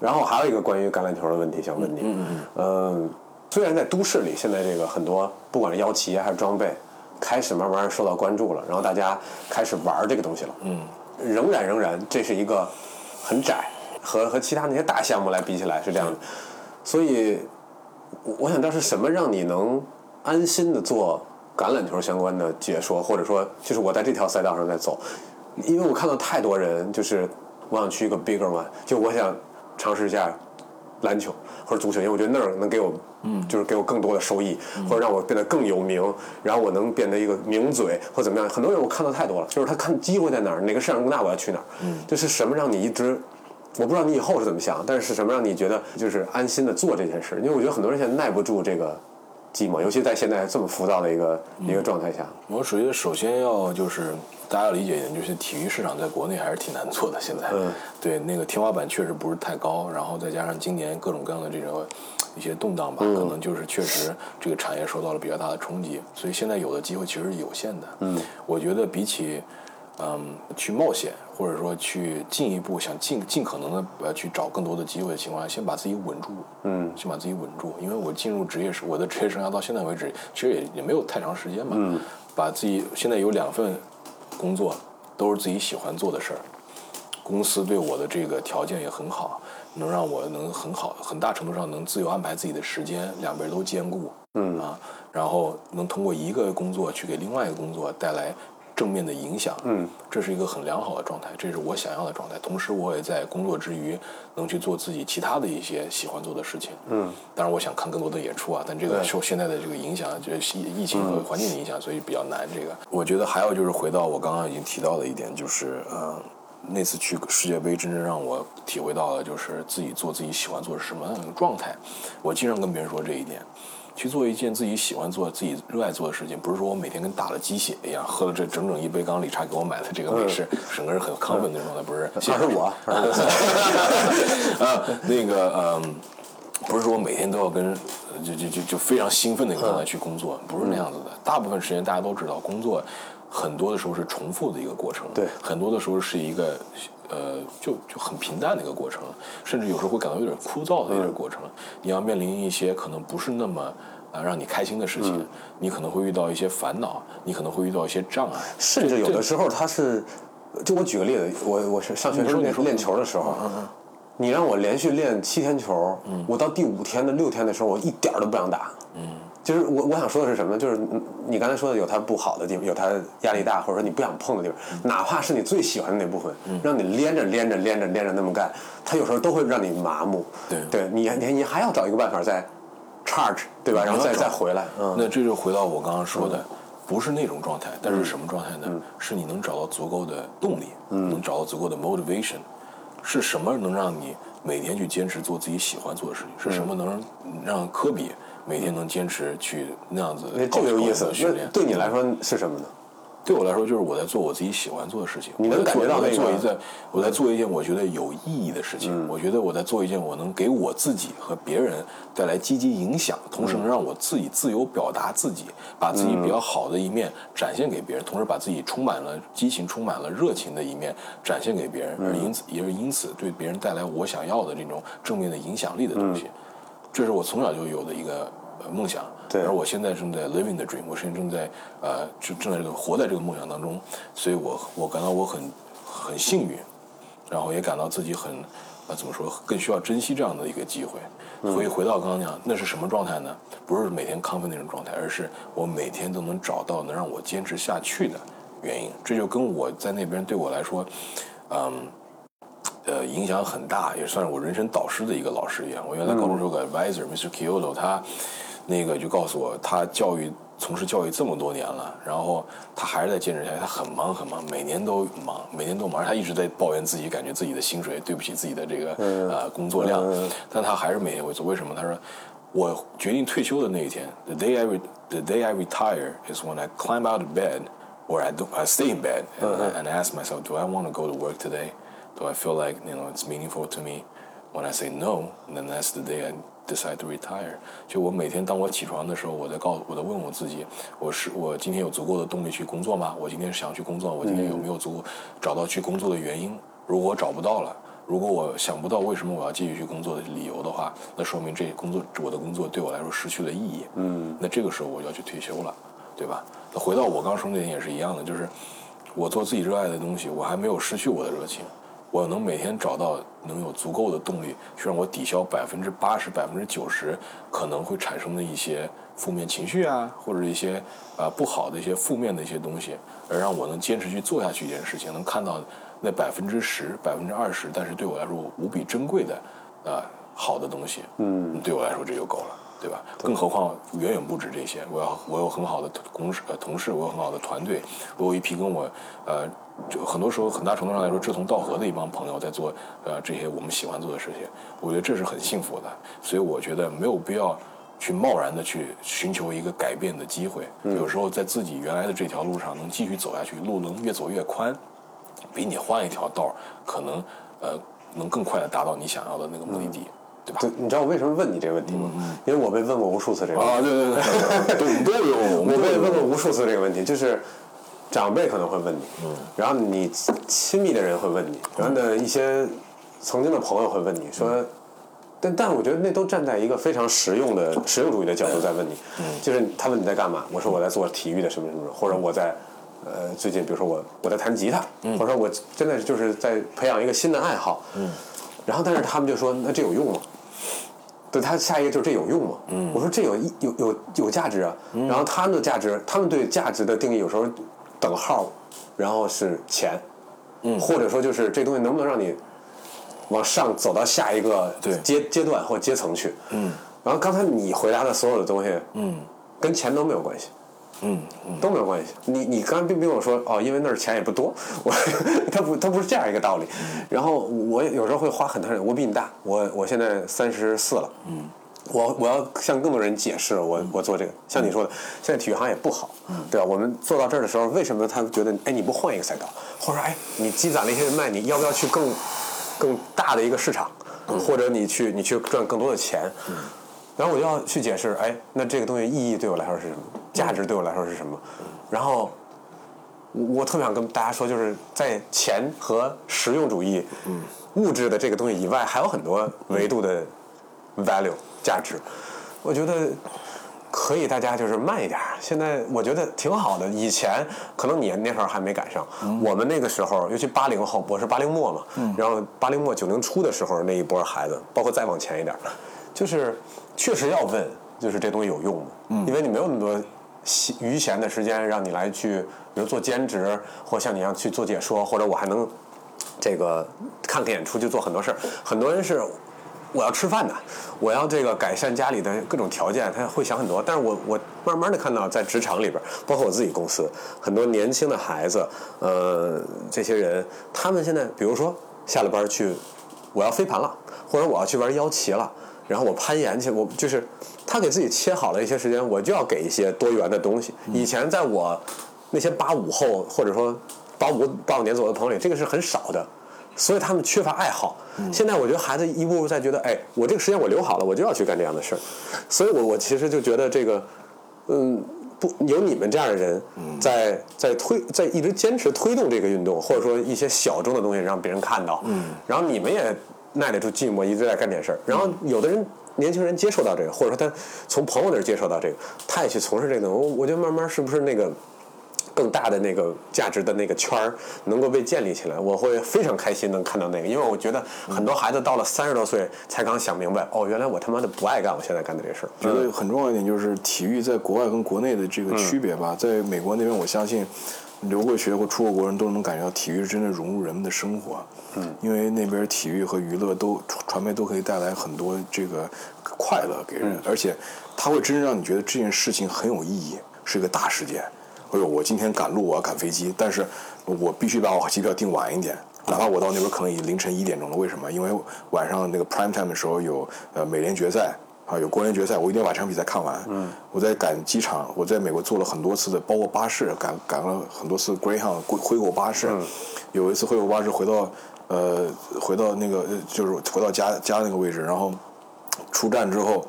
然后还有一个关于橄榄球的问题想问你，嗯嗯虽然在都市里现在这个很多不管是腰旗还是装备，开始慢慢受到关注了，然后大家开始玩这个东西了，嗯，仍然仍然这是一个很窄，和和其他那些大项目来比起来是这样的，所以我我想知道是什么让你能安心的做橄榄球相关的解说，或者说就是我在这条赛道上在走，因为我看到太多人就是我想去一个 bigger one，就我想尝试一下篮球或者足球，因为我觉得那儿能给我，嗯，就是给我更多的收益，或者让我变得更有名，然后我能变得一个名嘴或怎么样。很多人我看到太多了，就是他看机会在哪儿，哪个市场更大，我要去哪儿。嗯，就是什么让你一直。我不知道你以后是怎么想，但是是什么让你觉得就是安心的做这件事？因为我觉得很多人现在耐不住这个寂寞，尤其在现在这么浮躁的一个、一个状态下。我首先首先要就是大家要理解一点，就是体育市场在国内还是挺难做的。现在，嗯 对那个天花板确实不是太高，然后再加上今年各种各样的这种一些动荡吧，可能就是确实这个产业受到了比较大的冲击，所以现在有的机会其实是有限的。嗯，我觉得比起嗯去冒险，或者说去进一步想尽尽可能的呃去找更多的机会的情况下，先把自己稳住。嗯，先把自己稳住，因为我进入职业生我的职业生涯到现在为止，其实也也没有太长时间嘛。嗯，把自己现在有两份工作，都是自己喜欢做的事儿。公司对我的这个条件也很好，能让我能很好很大程度上能自由安排自己的时间，两边都兼顾。嗯啊，然后能通过一个工作去给另外一个工作带来正面的影响。嗯，这是一个很良好的状态，这是我想要的状态。同时，我也在工作之余能去做自己其他的一些喜欢做的事情。嗯，当然我想看更多的演出啊，但这个受现在的这个影响，就是疫疫情和环境的影响，所以比较难。这个我觉得还有就是回到我刚刚已经提到的一点，就是呃。那次去世界杯，真正让我体会到了，就是自己做自己喜欢做是什么样的状态。我经常跟别人说这一点，去做一件自己喜欢做、自己热爱做的事情，不是说我每天跟打了鸡血一样，喝了这整整一杯刚刚理查给我买的这个美式，整个人很亢奋的状态，不是。二十五啊，啊，那个嗯，不是说我每天都要跟就就就就非常兴奋的一个状态去工作，不是那样子的。大部分时间大家都知道，工作很多的时候是重复的一个过程，对很多的时候是一个呃就就很平淡的一个过程，甚至有时候会感到有点枯燥的一个过程。你要面临一些可能不是那么。啊，让你开心的事情，你可能会遇到一些烦恼，你可能会遇到一些障碍，甚至有的时候他是，就我举个例子，我我是上学时候练练球的时候，你让我连续练七天球，我到第五天的六天的时候，我一点儿都不想打。嗯，就是我我想说的是什么？就是你你刚才说的有它不好的地方，有它压力大，或者说你不想碰的地方，哪怕是你最喜欢的那部分，让你连着连着连着连着那么干，它有时候都会让你麻木。对对，你你你还要找一个办法再 charge，对吧？然后再再回来。嗯，那这就回到我刚刚说的，不是那种状态，但是什么状态呢？是你能找到足够的动力，能找到足够的 motivation，是什么能让你每天去坚持做自己喜欢做的事情？是什么能让科比每天能坚持去那样子那这个有意思。训那练？对你来说是什么呢？对我来说，就是我在做我自己喜欢做的事情。你能感觉到那个我在做一件我在做一件我觉得有意义的事情。嗯我觉得我在做一件我能给我自己和别人带来积极影响，同时能让我自己自由表达自己，把自己比较好的一面展现给别人，同时把自己充满了激情、充满了热情的一面展现给别人，而因此也是因此对别人带来我想要的这种正面的影响力的东西。这是我从小就有的一个呃梦想。对而我现在正在 living the dream，我现在正在呃正正在这个活在这个梦想当中，所以我我感到我很很幸运，然后也感到自己很呃怎么说更需要珍惜这样的一个机会。所以回到刚刚讲，那是什么状态呢？不是每天亢奋那种状态，而是我每天都能找到能让我坚持下去的原因。这就跟我在那边对我来说，嗯。呃，影响很大，也算是我人生导师的一个老师一样。我原来高中时候有个 advisor，Mr. Kyoto，他那个就告诉我，他教育从事教育这么多年了，然后他还是在坚持下去。他很忙很忙，每年都忙，每年都忙。他一直在抱怨自己，感觉自己的薪水对不起自己的这个、呃工作量，但他还是每天会做。为什么？他说，我决定退休的那一天，the day I re, the day I retire is when I climb out of bed or I do I stay in bed and ask myself, do I want to go to work today? Do I feel like you know it's meaningful to me? When I say no, then that's the day I decide to retire. 就我每天当我起床的时候，我在告我在问我自己，我是我今天有足够的动力去工作吗？我今天想去工作，我今天有没有足够找到去工作的原因？如果我找不到了，如果我想不到为什么我要继续去工作的理由的话，那说明这工作我的工作对我来说失去了意义。嗯，那这个时候我就要去退休了，对吧？那回到我刚说那点也是一样的，就是我做自己热爱的东西，我还没有失去我的热情。我能每天找到能有足够的动力，去让我抵消百分之八十、百分之九十可能会产生的一些负面情绪啊，或者一些啊、呃不好的一些负面的一些东西，而让我能坚持去做下去一件事情，能看到那百分之十、百分之二十，但是对我来说无比珍贵的啊、好的东西，嗯，对我来说这就够了。对吧？更何况远远不止这些。我要我有很好的同事呃同事，我有很好的团队，我有一批跟我呃，就很多时候很大程度上来说志同道合的一帮朋友在做呃这些我们喜欢做的事情。我觉得这是很幸福的，所以我觉得没有必要去贸然的去寻求一个改变的机会。有时候在自己原来的这条路上能继续走下去，路能越走越宽，比你换一条道儿可能呃能更快的达到你想要的那个目的地，对吧？对，你知道我为什么问你这个问题吗？因为我被问过无数次这个问题。啊，对对对，对，我们都有，我被问过无数次这个问题，就是长辈可能会问你，然后你亲密的人会问你，然后呢一些曾经的朋友会问你说，但但我觉得那都站在一个非常实用的实用主义的角度在问你，就是他问你在干嘛，我说我在做体育的什么什么，或者我在。呃，最近比如说我我在弹吉他，或者说我真的就是在培养一个新的爱好，然后但是他们就说那这有用吗？对他下一个就是这有用吗？嗯，我说这有意有有有价值啊。然后他们的价值，他们对价值的定义有时候等号，然后是钱，嗯，或者说就是这东西能不能让你往上走到下一个对阶阶段或阶层去，嗯。然后刚才你回答的所有的东西，嗯，跟钱都没有关系。嗯嗯都没有关系。你你刚才并没有说哦，因为那儿钱也不多，我 他不他不是这样一个道理。然后我有时候会花很长时间，我比你大，我我现在三十四了，嗯，我我要向更多人解释我我做这个。像你说的，现在体育行业不好，对吧？我们做到这儿的时候，为什么他觉得哎你不换一个赛道，或者说哎你积攒了一些人脉，你要不要去更更大的一个市场，或者你去你去赚更多的钱？然后我就要去解释，哎，那这个东西意义对我来说是什么？价值对我来说是什么？然后我我特别想跟大家说，就是在钱和实用主义、物质的这个东西以外，还有很多维度的 value 价值。我觉得可以，大家就是慢一点。现在我觉得挺好的。以前可能你那会儿还没赶上，我们那个时候，尤其八零后，我是八零末嘛，然后八零末九零初的时候那一波孩子，包括再往前一点，就是确实要问，就是这东西有用吗？因为你没有那么多闲余闲的时间让你来去，比如做兼职，或像你一样去做解说，或者我还能这个看个演出就做很多事儿。很多人是我要吃饭的，我要这个改善家里的各种条件，他会想很多。但是我我慢慢的看到，在职场里边，包括我自己公司，很多年轻的孩子，呃，这些人，他们现在比如说下了班去我要飞盘了，或者我要去玩腰旗了，然后我攀岩去，我就是他给自己切好了一些时间，我就要给一些多元的东西。以前在我那些八五后或者说八五八五年左右的朋友里，这个是很少的，所以他们缺乏爱好。现在我觉得孩子一步步在觉得，哎，我这个时间我留好了，我就要去干这样的事儿。所以我我其实就觉得这个，嗯。不有你们这样的人在在推在一直坚持推动这个运动，或者说一些小众的东西让别人看到，嗯然后你们也耐得住寂寞，一直在干点事儿。然后有的人年轻人接受到这个，或者说他从朋友那儿接受到这个，他也去从事这个。我我觉得慢慢是不是那个。更大的那个价值的那个圈儿能够被建立起来，我会非常开心能看到那个，因为我觉得很多孩子到了三十多岁才刚想明白，哦，原来我他妈的不爱干我现在干的这事儿。觉得很重要一点就是体育在国外跟国内的这个区别吧，在美国那边，我相信留过学或出过国人都能感觉到体育是真的融入人们的生活。嗯，因为那边体育和娱乐都传媒都可以带来很多这个快乐给人，而且它会真正让你觉得这件事情很有意义，是一个大事件。哎呦，我今天赶路，我要赶飞机，但是我必须把我机票订晚一点，哪怕我到那边可能已凌晨一点钟了。为什么？因为晚上那个 prime time 的时候有呃美联决赛啊，有国联决赛，我一定要把这场比赛看完。嗯，我在赶机场，我在美国坐了很多次的，包括巴士赶赶了很多次 Greyhound 灰狗巴士。有一次灰狗巴士回到呃回到那个就是回到家家那个位置，然后出站之后，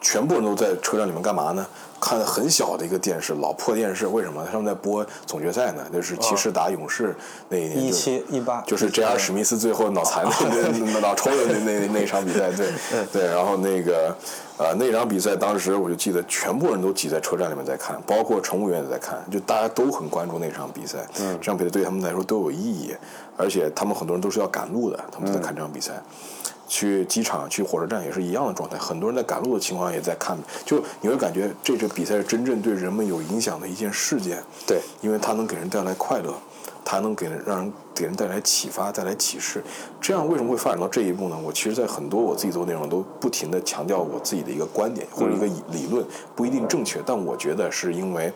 全部人都在车站里面干嘛呢？看很小的一个电视，老破电视，为什么？他们在播总决赛呢，就是骑士打勇士那一年，一七一八，就是 J.R. 史密斯最后脑残那脑抽的那那那场比赛，对 对，然后那个呃那场比赛，当时我就记得全部人都挤在车站里面在看，包括乘务员也在看，就大家都很关注那场比赛，这场比赛对他们来说都有意义，而且他们很多人都是要赶路的，他们在看这场比赛。去机场、去火车站也是一样的状态，很多人在赶路的情况也在看，就你会感觉这支比赛是真正对人们有影响的一件事件。对，因为它能给人带来快乐，它能给人让人给人带来启发、带来启示。这样为什么会发展到这一步呢？我其实，在很多我自己做内容都不停的强调我自己的一个观点或者一个理论，不一定正确，但我觉得是因为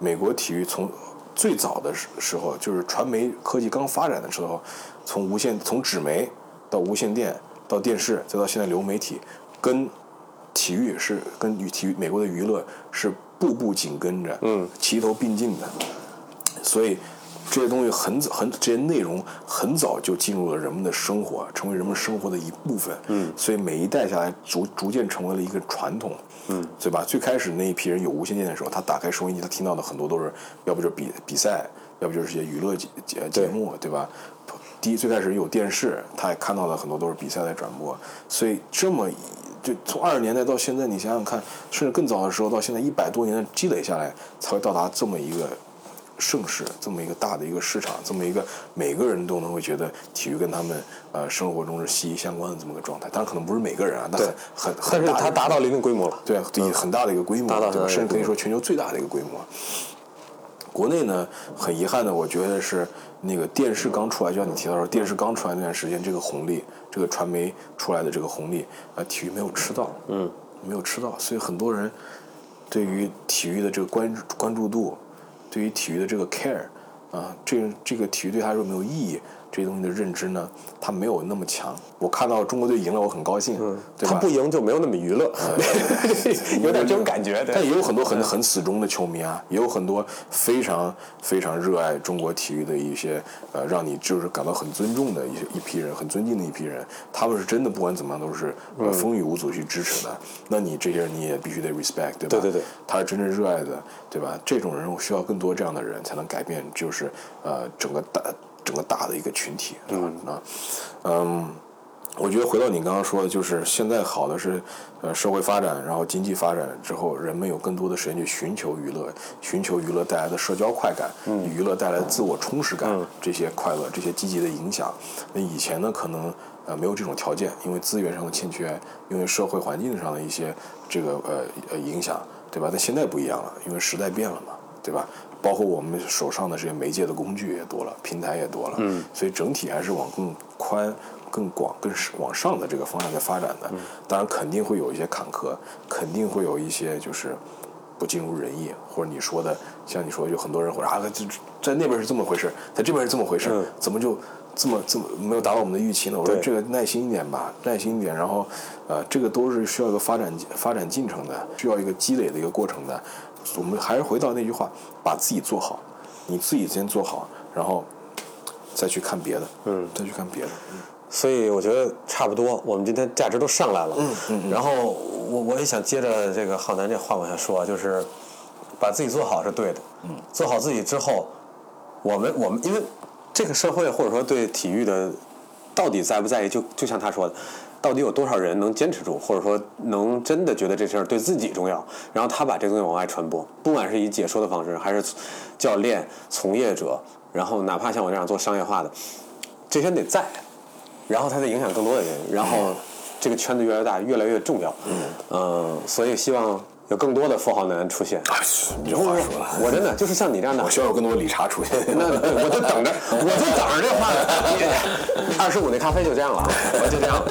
美国体育从最早的时时候，就是传媒科技刚发展的时候，从无线从纸媒到无线电。到电视，再到现在流媒体，跟体育是跟与体育美国的娱乐是步步紧跟着，嗯，齐头并进的。所以这些东西很早很这些内容很早就进入了人们的生活，成为人们生活的一部分。嗯，所以每一代下来逐逐渐成为了一个传统。嗯，对吧？最开始那一批人有无线电的时候，他打开收音机，他听到的很多都是要不就是比比赛，要不就是些娱乐节节节目，对吧？第一，最开始有电视，他也看到了很多都是比赛的转播，所以这么就从二十年代到现在，你想想看，甚至更早的时候到现在一百多年的积累下来，才会到达这么一个盛世，这么一个大的一个市场，这么一个每个人都能会觉得体育跟他们呃生活中是息息相关的这么个状态。当然可能不是每个人啊，但很很但是它达到了一定规模了，对，很大的一个规模，对吧？甚至可以说全球最大的一个规模。国内呢，很遗憾的，我觉得是那个电视刚出来，就像你提到说，电视刚出来那段时间，这个红利，这个传媒出来的这个红利，啊，体育没有吃到，嗯，没有吃到，所以很多人对于体育的这个关关注度，对于体育的这个 care，啊，这这个体育对他说没有意义。这些东西的认知呢，他没有那么强。我看到中国队赢了，我很高兴。嗯，他不赢就没有那么娱乐，有点这种感觉。但也有很多很很死忠的球迷啊，也有很多非常非常热爱中国体育的一些呃，让你就是感到很尊重的一些一批人，很尊敬的一批人。他们是真的不管怎么样都是风雨无阻去支持的。那你这些人你也必须得 respect，对吧？对对对，他是真正热爱的，对吧？这种人我需要更多这样的人才能改变，就是呃整个大。整个大的一个群体，嗯啊，嗯，我觉得回到你刚刚说的，就是现在好的是，呃，社会发展，然后经济发展之后，人们有更多的时间去寻求娱乐，寻求娱乐带来的社交快感，娱乐带来的自我充实感，这些快乐，这些积极的影响。那以前呢，可能呃没有这种条件，因为资源上的欠缺，因为社会环境上的一些这个呃呃影响，对吧？但现在不一样了，因为时代变了嘛，对吧？包括我们手上的这些媒介的工具也多了，平台也多了，嗯，所以整体还是往更宽、更广、更往上的这个方向在发展的。当然，肯定会有一些坎坷，肯定会有一些就是不尽如人意，或者你说的像你说有很多人会啊，这在那边是这么回事，在这边是这么回事，怎么就这么这么没有达到我们的预期呢？我说对这个耐心一点吧，耐心一点，然后呃，这个都是需要一个发展发展进程的，需要一个积累的一个过程的。我们还是回到那句话，把自己做好，你自己先做好，然后再去看别的，嗯，再去看别的，嗯所以我觉得差不多，我们今天价值都上来了。嗯嗯然后我我也想接着这个浩南这话往下说，就是把自己做好是对的。嗯。做好自己之后，我们我们因为这个社会或者说对体育的到底在不在意，就就像他说的。到底有多少人能坚持住，或者说能真的觉得这事儿对自己重要，然后他把这个东西往外传播，不管是以解说的方式，还是教练、从业者，然后哪怕像我这样做商业化的，这些人得在，然后他再影响更多的人，然后这个圈子越来越大，越来越重要。嗯，所以希望有更多的富豪男出现。哎，你这话说的，我真的就是像你这样的我，希望有更多的理查出现。那我就等着，我就等着这话呢。二十五那咖啡就这样了啊，我就这样。